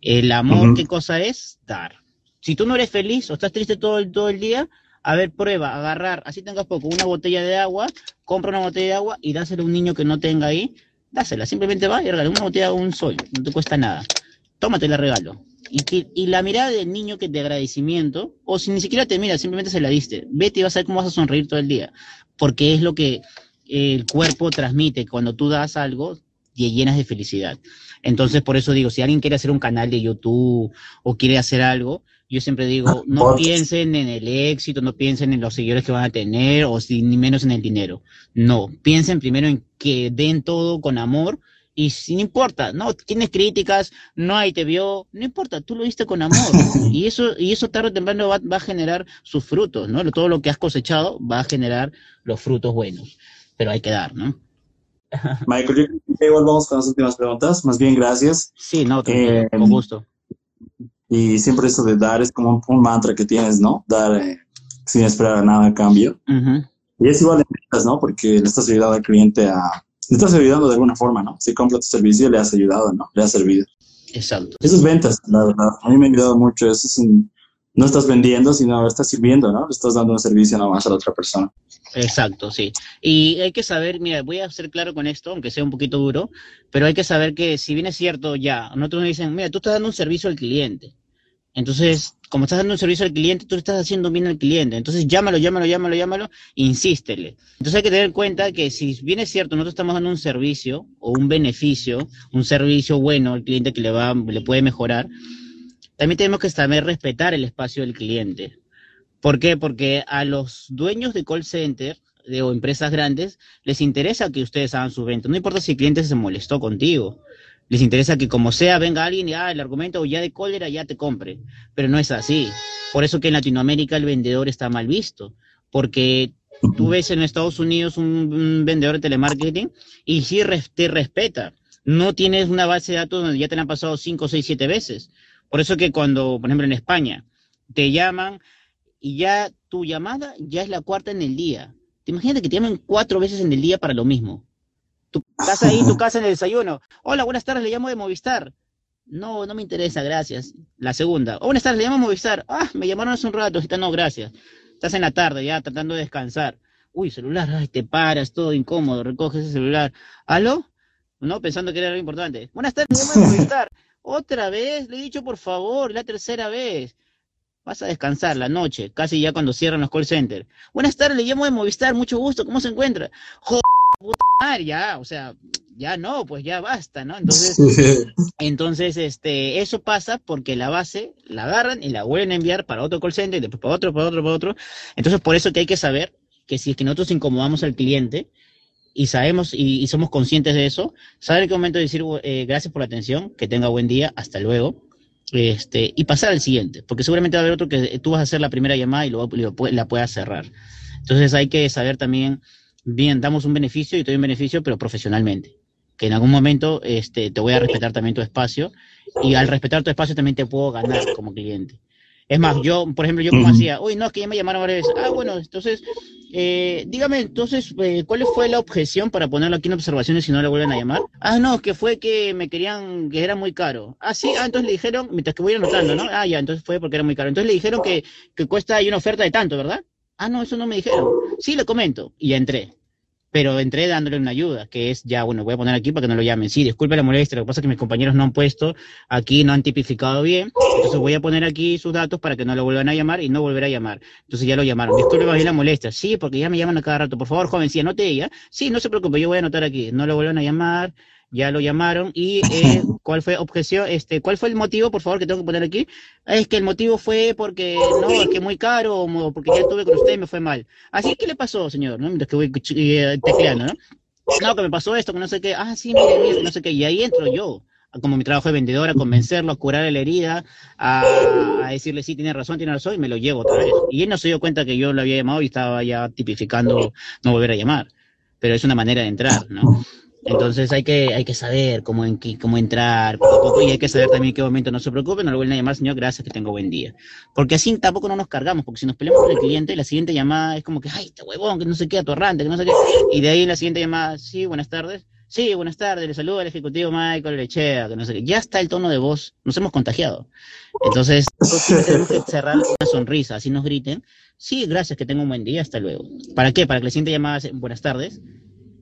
El amor, ¿qué cosa es? Dar. Si tú no eres feliz o estás triste todo el, todo el día, a ver, prueba, agarrar, así tengas poco, una botella de agua, compra una botella de agua y dásela a un niño que no tenga ahí, dásela, simplemente va y regala una botella de un sol, no te cuesta nada. Tómate la regalo. Y, y la mirada del niño que de agradecimiento, o si ni siquiera te mira, simplemente se la diste, vete y vas a ver cómo vas a sonreír todo el día, porque es lo que el cuerpo transmite, cuando tú das algo, te llenas de felicidad. Entonces, por eso digo, si alguien quiere hacer un canal de YouTube o quiere hacer algo, yo siempre digo, ah, no piensen en el éxito, no piensen en los seguidores que van a tener o ni menos en el dinero. No, piensen primero en que den todo con amor y si no importa, no tienes críticas, no hay te vio, no importa, tú lo diste con amor y eso y eso tarde o temprano va, va a generar sus frutos, ¿no? Todo lo que has cosechado va a generar los frutos buenos pero hay que dar, ¿no? Michael, yo igual vamos con las últimas preguntas. Más bien, gracias. Sí, no, eh, con gusto. Y siempre eso de dar es como un, mantra que tienes, ¿no? Dar eh, sin esperar nada a cambio. Y es igual en ventas, ¿no? Porque le estás ayudando al cliente a... Le estás ayudando de alguna forma, ¿no? Si compra tu servicio, le has ayudado, ¿no? Le has servido. Exacto. Eso es ventas, la verdad. A mí me ha ayudado mucho. Eso es un, no estás vendiendo, sino estás sirviendo, ¿no? Estás dando un servicio nada más a la otra persona. Exacto, sí. Y hay que saber, mira, voy a ser claro con esto, aunque sea un poquito duro, pero hay que saber que si bien es cierto ya, nosotros nos dicen, mira, tú estás dando un servicio al cliente. Entonces, como estás dando un servicio al cliente, tú estás haciendo bien al cliente. Entonces, llámalo, llámalo, llámalo, llámalo, insístele. Entonces, hay que tener en cuenta que si bien es cierto, nosotros estamos dando un servicio o un beneficio, un servicio bueno al cliente que le va, le puede mejorar, también tenemos que saber respetar el espacio del cliente. ¿Por qué? Porque a los dueños de call center o empresas grandes les interesa que ustedes hagan su venta. No importa si el cliente se molestó contigo. Les interesa que como sea venga alguien y ah, el argumento ya de cólera ya te compre. Pero no es así. Por eso que en Latinoamérica el vendedor está mal visto. Porque tú ves en Estados Unidos un, vendedor de telemarketing y sí te respeta. No tienes una base de datos donde ya te han pasado 5, 6, 7 veces. Por eso que cuando, por ejemplo, en España, te llaman y ya tu llamada ya es la cuarta en el día. Te imaginas que te llamen cuatro veces en el día para lo mismo. Tu casa ahí, tu casa en el desayuno. Hola, buenas tardes, le llamo de Movistar. No, no me interesa, gracias. La segunda. Oh, buenas tardes, le llamo a Movistar. Ah, me llamaron hace un rato, está no, gracias. Estás en la tarde ya tratando de descansar. Uy, celular, ay, te paras, todo incómodo, recoges ese celular. ¿Aló? No, pensando que era algo importante. Buenas tardes, le llamo a Movistar. Otra vez, le he dicho por favor, la tercera vez. Vas a descansar la noche, casi ya cuando cierran los call centers. Buenas tardes, le llamo de Movistar, mucho gusto, ¿cómo se encuentra? Joder, puta ya, o sea, ya no, pues ya basta, ¿no? Entonces, entonces, este, eso pasa porque la base la agarran y la vuelven a enviar para otro call center, y después para otro, para otro, para otro. Entonces, por eso que hay que saber que si es que nosotros incomodamos al cliente, y sabemos y, somos conscientes de eso, saber qué momento decir eh, gracias por la atención, que tenga buen día, hasta luego, este, y pasar al siguiente, porque seguramente va a haber otro que tú vas a hacer la primera llamada y luego la puedas cerrar. Entonces hay que saber también, bien, damos un beneficio y te doy un beneficio, pero profesionalmente, que en algún momento este, te voy a respetar también tu espacio y al respetar tu espacio también te puedo ganar como cliente. Es más, yo, por ejemplo, yo como hacía, uy, no, es que ya me llamaron varias veces. Ah, bueno, entonces, eh, dígame, entonces, eh, ¿cuál fue la objeción para ponerlo aquí en observaciones si no le vuelven a llamar? Ah, no, que fue que me querían, que era muy caro. Ah, sí, ah, entonces le dijeron, mientras que voy anotando, ¿no? Ah, ya, entonces fue porque era muy caro. Entonces le dijeron que, que cuesta ahí una oferta de tanto, ¿verdad? Ah, no, eso no me dijeron. Sí, le comento. Y ya entré pero entré dándole una ayuda, que es ya, bueno, voy a poner aquí para que no lo llamen. Sí, disculpe la molestia, lo que pasa es que mis compañeros no han puesto aquí, no han tipificado bien, entonces voy a poner aquí sus datos para que no lo vuelvan a llamar y no volver a llamar. Entonces ya lo llamaron. Disculpe más bien la molestia. Sí, porque ya me llaman a cada rato. Por favor, joven, si anote ella. Sí, no se preocupe, yo voy a anotar aquí. No lo vuelvan a llamar ya lo llamaron y eh, cuál fue objeción, este, cuál fue el motivo, por favor, que tengo que poner aquí. Es que el motivo fue porque no, es que muy caro o porque ya estuve con usted y me fue mal. Así que le pasó, señor, ¿no? Mientras que voy eh, tecleando, ¿no? No, que me pasó esto, que no sé qué. Ah, sí, mire, mire, no sé qué. Y ahí entro yo, como mi trabajo de vendedor, a convencerlo, a curar la herida, a, a, decirle sí, tiene razón, tiene razón, y me lo llevo otra vez. Y él no se dio cuenta que yo lo había llamado y estaba ya tipificando no volver a llamar. Pero es una manera de entrar, ¿no? Entonces hay que, hay que saber cómo, en, cómo entrar poco a poco y hay que saber también en qué momento no se preocupe, no lo vuelven a llamar, señor, gracias, que tengo buen día. Porque así tampoco no nos cargamos, porque si nos peleamos con el cliente, la siguiente llamada es como que, ay, este huevón, que no sé qué, atorrante, que no sé qué. Y de ahí la siguiente llamada, sí, buenas tardes. Sí, buenas tardes, le saludo al ejecutivo Michael Lechea, que no sé qué. Ya está el tono de voz, nos hemos contagiado. Entonces, tenemos que cerrar una sonrisa, así nos griten. Sí, gracias, que tenga un buen día, hasta luego. ¿Para qué? Para que la siguiente llamada buenas tardes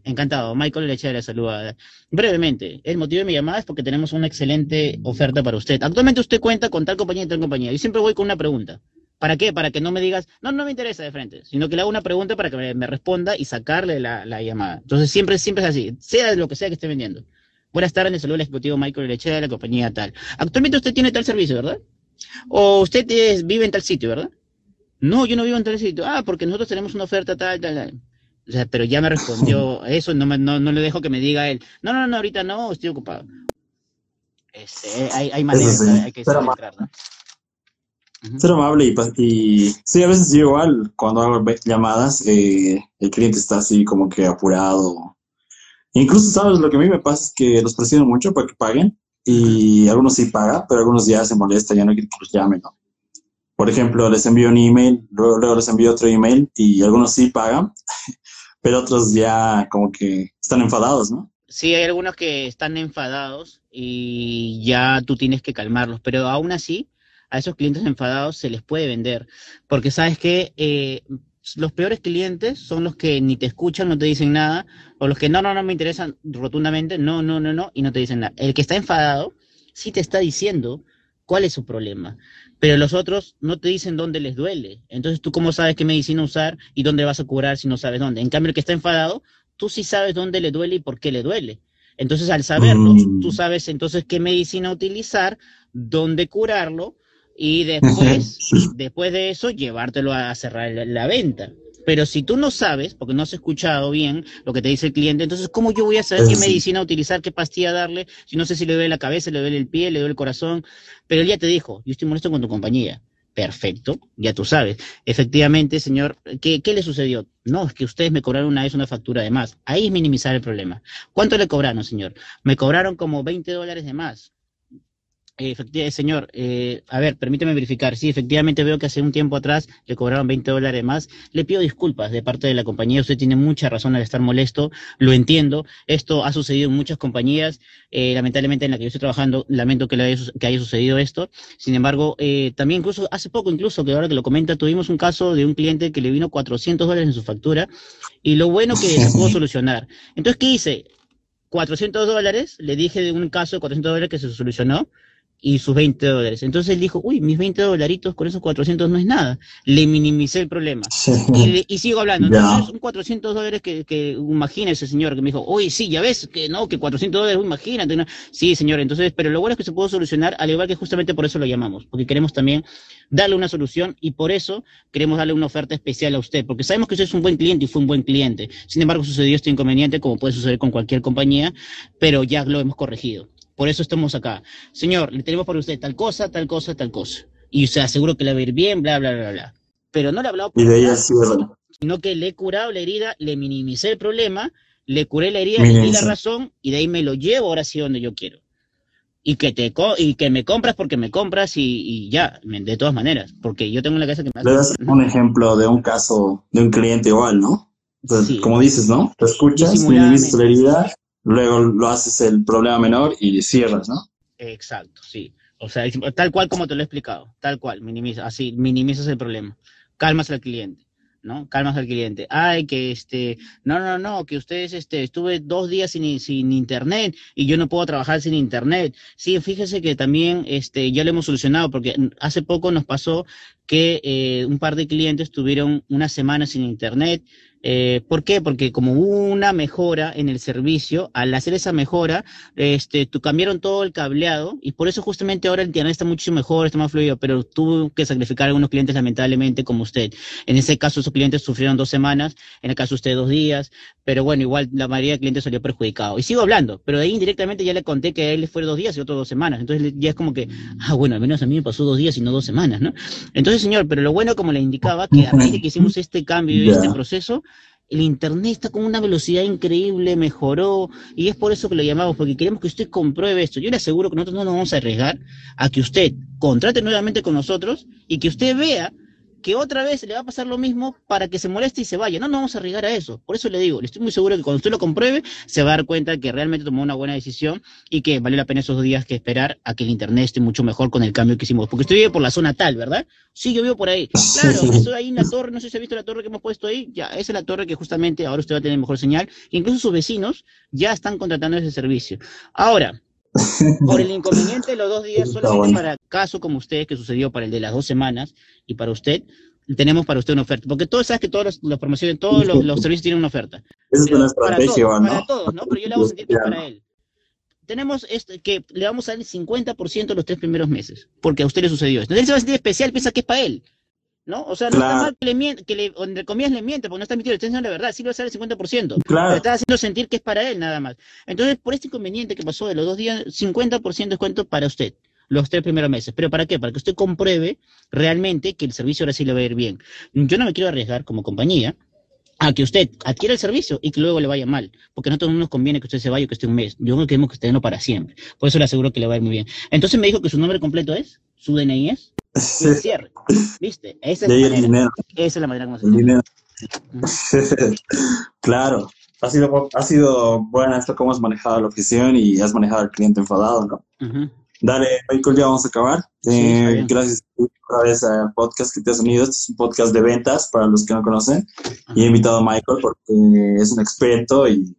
Encantado. Michael Lechera saluda. Brevemente, el motivo de mi llamada es porque tenemos una excelente oferta para usted. Actualmente usted cuenta con tal compañía y tal compañía. Y siempre voy con una pregunta. ¿Para qué? Para que no me digas, no, no me interesa de frente, sino que le hago una pregunta para que me, responda y sacarle la, llamada. Entonces siempre, siempre es así, sea lo que sea que esté vendiendo. Buenas tardes, le saludo al ejecutivo Michael Lechera de la compañía tal. Actualmente usted tiene tal servicio, ¿verdad? O usted vive en tal sitio, ¿verdad? No, yo no vivo en tal sitio. Ah, porque nosotros tenemos una oferta tal, tal, tal. O sea, pero ya me respondió eso, no, no, no le dejo que me diga él, no, no, no, ahorita no, estoy ocupado. Este, hay, hay maneras, hay que ser. Ser amable y, y, sí, a veces yo igual, cuando hago llamadas, eh, el cliente está así como que apurado. Incluso, ¿sabes? Lo que a mí me pasa es que los presiono mucho para que paguen y algunos sí pagan, pero algunos ya se molestan, ya no quieren que los llamen, ¿no? Por ejemplo, les envío un email, luego, luego les envío otro email y algunos sí pagan pero otros ya como que están enfadados, ¿no? Sí, hay algunos que están enfadados y ya tú tienes que calmarlos, pero aún así a esos clientes enfadados se les puede vender, porque sabes que eh, los peores clientes son los que ni te escuchan, no te dicen nada, o los que no, no, no me interesan rotundamente, no, no, no, no, y no te dicen nada. El que está enfadado sí te está diciendo cuál es su problema pero los otros no te dicen dónde les duele. Entonces, ¿tú cómo sabes qué medicina usar y dónde vas a curar si no sabes dónde? En cambio, el que está enfadado, tú sí sabes dónde le duele y por qué le duele. Entonces, al saberlo, mm. tú sabes entonces qué medicina utilizar, dónde curarlo y después, después de eso, llevártelo a cerrar la venta. Pero si tú no sabes, porque no has escuchado bien lo que te dice el cliente, entonces, ¿cómo yo voy a saber qué medicina utilizar, qué pastilla darle? Si no sé si le duele la cabeza, le duele el pie, le duele el corazón. Pero él ya te dijo, yo estoy molesto con tu compañía. Perfecto, ya tú sabes. Efectivamente, señor, ¿qué, ¿qué, le sucedió? No, es que ustedes me cobraron una vez una factura de más. Ahí es minimizar el problema. ¿Cuánto le cobraron, señor? Me cobraron como 20 dólares de más. Efectivamente, señor, eh, a ver, permíteme verificar. Sí, efectivamente veo que hace un tiempo atrás le cobraron 20 dólares más. Le pido disculpas de parte de la compañía. Usted tiene mucha razón al estar molesto. Lo entiendo. Esto ha sucedido en muchas compañías. Eh, lamentablemente en la que yo estoy trabajando, lamento que, haya, que haya sucedido esto. Sin embargo, eh, también incluso hace poco, incluso que ahora que lo comenta, tuvimos un caso de un cliente que le vino 400 dólares en su factura. Y lo bueno que se pudo solucionar. Entonces, ¿qué hice? 400 dólares, le dije de un caso de 400 dólares que se solucionó y sus 20 dólares. Entonces él dijo, uy, mis 20 dolaritos con esos 400 no es nada. Le minimicé el problema. Y, sigo hablando. Entonces, son 400 dólares que, que imagina ese señor que me dijo, uy, sí, ya ves que no, que 400 dólares, imagínate. Sí, señor. Entonces, pero lo bueno es que se pudo solucionar, al igual que justamente por eso lo llamamos, porque queremos también darle una solución y por eso queremos darle una oferta especial a usted, porque sabemos que usted es un buen cliente y fue un buen cliente. Sin embargo, sucedió este inconveniente, como puede suceder con cualquier compañía, pero ya lo hemos corregido. Por eso estamos acá. Señor, le tenemos para usted tal cosa, tal cosa, tal cosa. Y se aseguro que le va a ir bien, bla, bla, bla, bla. Pero no le he hablado por y de ella sí, sino que le he curado la herida, le minimicé el problema, le curé la herida, le di la razón y de ahí me lo llevo ahora sí donde yo quiero. Y que, te y que me compras porque me compras y, ya, de todas maneras, porque yo tengo en la casa que me Le das un ejemplo de un caso de un cliente igual, ¿no? Como dices, ¿no? Te escuchas, minimizas la herida luego lo haces el problema menor y cierras, ¿no? Exacto, sí. O sea, tal cual como te lo he explicado, tal cual, minimiza, así, minimizas el problema, calmas al cliente. ¿no? Calmas al cliente. Ay, que este, no, no, no, que ustedes, este, estuve dos días sin, internet y yo no puedo trabajar sin internet. Sí, fíjese que también, este, ya lo hemos solucionado porque hace poco nos pasó que eh, un par de clientes tuvieron una semana sin internet eh, ¿Por qué? Porque como hubo una mejora en el servicio, al hacer esa mejora, este, tú cambiaron todo el cableado y por eso justamente ahora el internet está mucho mejor, está más fluido, pero tuvo que sacrificar a algunos clientes lamentablemente como usted. En ese caso, esos clientes sufrieron dos semanas, en el caso de usted dos días, pero bueno, igual la mayoría de clientes salió perjudicado. Y sigo hablando, pero ahí indirectamente ya le conté que a él le fue dos días y otros dos semanas. Entonces ya es como que, ah, bueno, al menos a mí me pasó dos días y no dos semanas, ¿no? Entonces, señor, pero lo bueno, como le indicaba, que a de que hicimos este cambio y este proceso, el Internet está con una velocidad increíble, mejoró, y es por eso que lo llamamos, porque queremos que usted compruebe esto. Yo le aseguro que nosotros no nos vamos a arriesgar a que usted contrate nuevamente con nosotros y que usted vea que otra vez le va a pasar lo mismo para que se moleste y se vaya. No, no vamos a arriesgar a eso. Por eso le digo, le estoy muy seguro que cuando usted lo compruebe, se va a dar cuenta que realmente tomó una buena decisión y que vale la pena esos días que esperar a que el internet esté mucho mejor con el cambio que hicimos. Porque usted vive por la zona tal, ¿verdad? Sí, yo vivo por ahí. Claro, estoy ahí en la torre, no sé si ha visto la torre que hemos puesto ahí. Ya, esa es la torre que justamente ahora usted va a tener mejor señal. incluso sus vecinos ya están contratando ese servicio. Ahora, por el inconveniente de los dos días, solamente para caso como usted, que sucedió para el de las dos semanas, y para usted, tenemos para usted una oferta. Porque todos sabes que todas las promociones, todos los, servicios tienen una oferta. Esa es una estrategia, para todos, ¿no? Para todos, ¿no? Pero yo le hago sentir que es para él. Tenemos este, que le vamos a dar el 50% los tres primeros meses, porque a usted le sucedió esto. Entonces él se va a sentir especial, piensa que es para él. ¿No? O sea, no está mal que le, miente, que le, entre comillas le miente, porque no está mintiendo, está diciendo la verdad, sí le va a dar el 50%. Claro. Pero está haciendo sentir que es para él nada más. Entonces, por este inconveniente que pasó de los dos días, 50% de descuento para usted los tres primeros meses. ¿Pero para qué? Para que usted compruebe realmente que el servicio ahora sí le va a ir bien. Yo no me quiero arriesgar como compañía a que usted adquiera el servicio y que luego le vaya mal, porque a nosotros no nos conviene que usted se vaya o que esté un mes. Yo creo que queremos que esté para siempre. Por eso le aseguro que le va a ir muy bien. Entonces me dijo que su nombre completo es, su DNI es, y cierre. ¿Viste? Esa es, la manera, esa es la manera como se dinero. claro. Ha sido, ha sido buena esto, cómo has manejado la oficina y has manejado al cliente enfadado, ¿no? Dale, Michael, ya vamos a acabar. Eh, gracias otra vez al podcast que te has unido. Este es un podcast de ventas para los que no conocen. Y he invitado a Michael porque es un experto y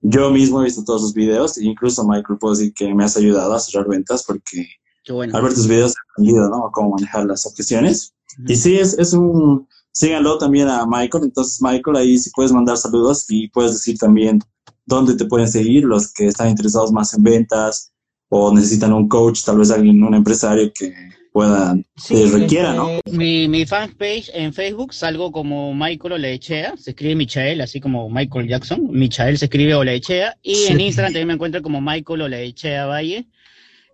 yo mismo he visto todos sus videos. E incluso Michael puedo decir que me has ayudado a cerrar ventas porque al ver tus videos he aprendido ¿no? cómo manejar las objeciones. Y sí, es, es un... Síganlo también a Michael. Entonces, Michael, ahí sí puedes mandar saludos y puedes decir también dónde te pueden seguir los que están interesados más en ventas, o necesitan un coach, tal vez alguien, un empresario que pueda, que requiera, ¿no? Este, mi, mi fanpage en Facebook salgo como Michael Olechea, se escribe Michael, así como Michael Jackson, Michael se escribe Olechea, y en Instagram también me encuentro como Michael Olechea Valle,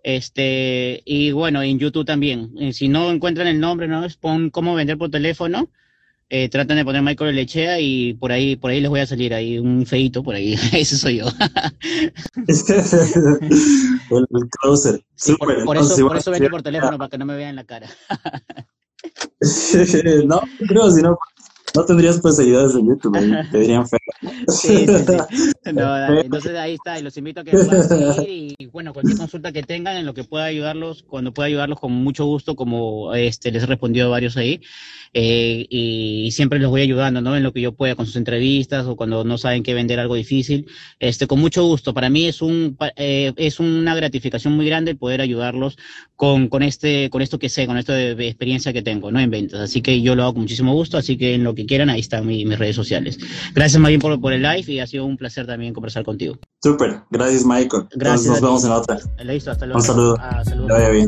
este, y bueno, en YouTube también, si no encuentran el nombre, ¿no? Pon cómo vender por teléfono, eh, traten de poner Michael Lechea y por ahí, por ahí les voy a salir ahí un feito por ahí. Ese soy yo. el, closer. por, eso, por eso vengo por teléfono para que no me vean la cara. no, creo, si no, no tendrías pues seguidores en YouTube, te dirían feo. Sí, sí, sí. entonces ahí está, y los invito a que puedan seguir y bueno, cualquier consulta que tengan en lo que pueda ayudarlos, cuando pueda ayudarlos con mucho gusto, como este les he respondido a varios ahí, eh, y siempre los voy ayudando, ¿no? En lo que yo pueda con sus entrevistas o cuando no saben qué vender algo difícil, este, con mucho gusto. Para mí es un, eh, es una gratificación muy grande poder ayudarlos con, con este, con esto que sé, con esto de, experiencia que tengo, ¿no? En ventas. Así que yo lo hago con muchísimo gusto, así que en lo que quieran, ahí están mis redes sociales. Gracias bien por, por el live y ha sido un placer también conversar contigo. Súper, gracias Michael. Gracias. nos vemos en la otra. Listo, hasta luego. Un saludo. Ah, saludo. Que vaya bien.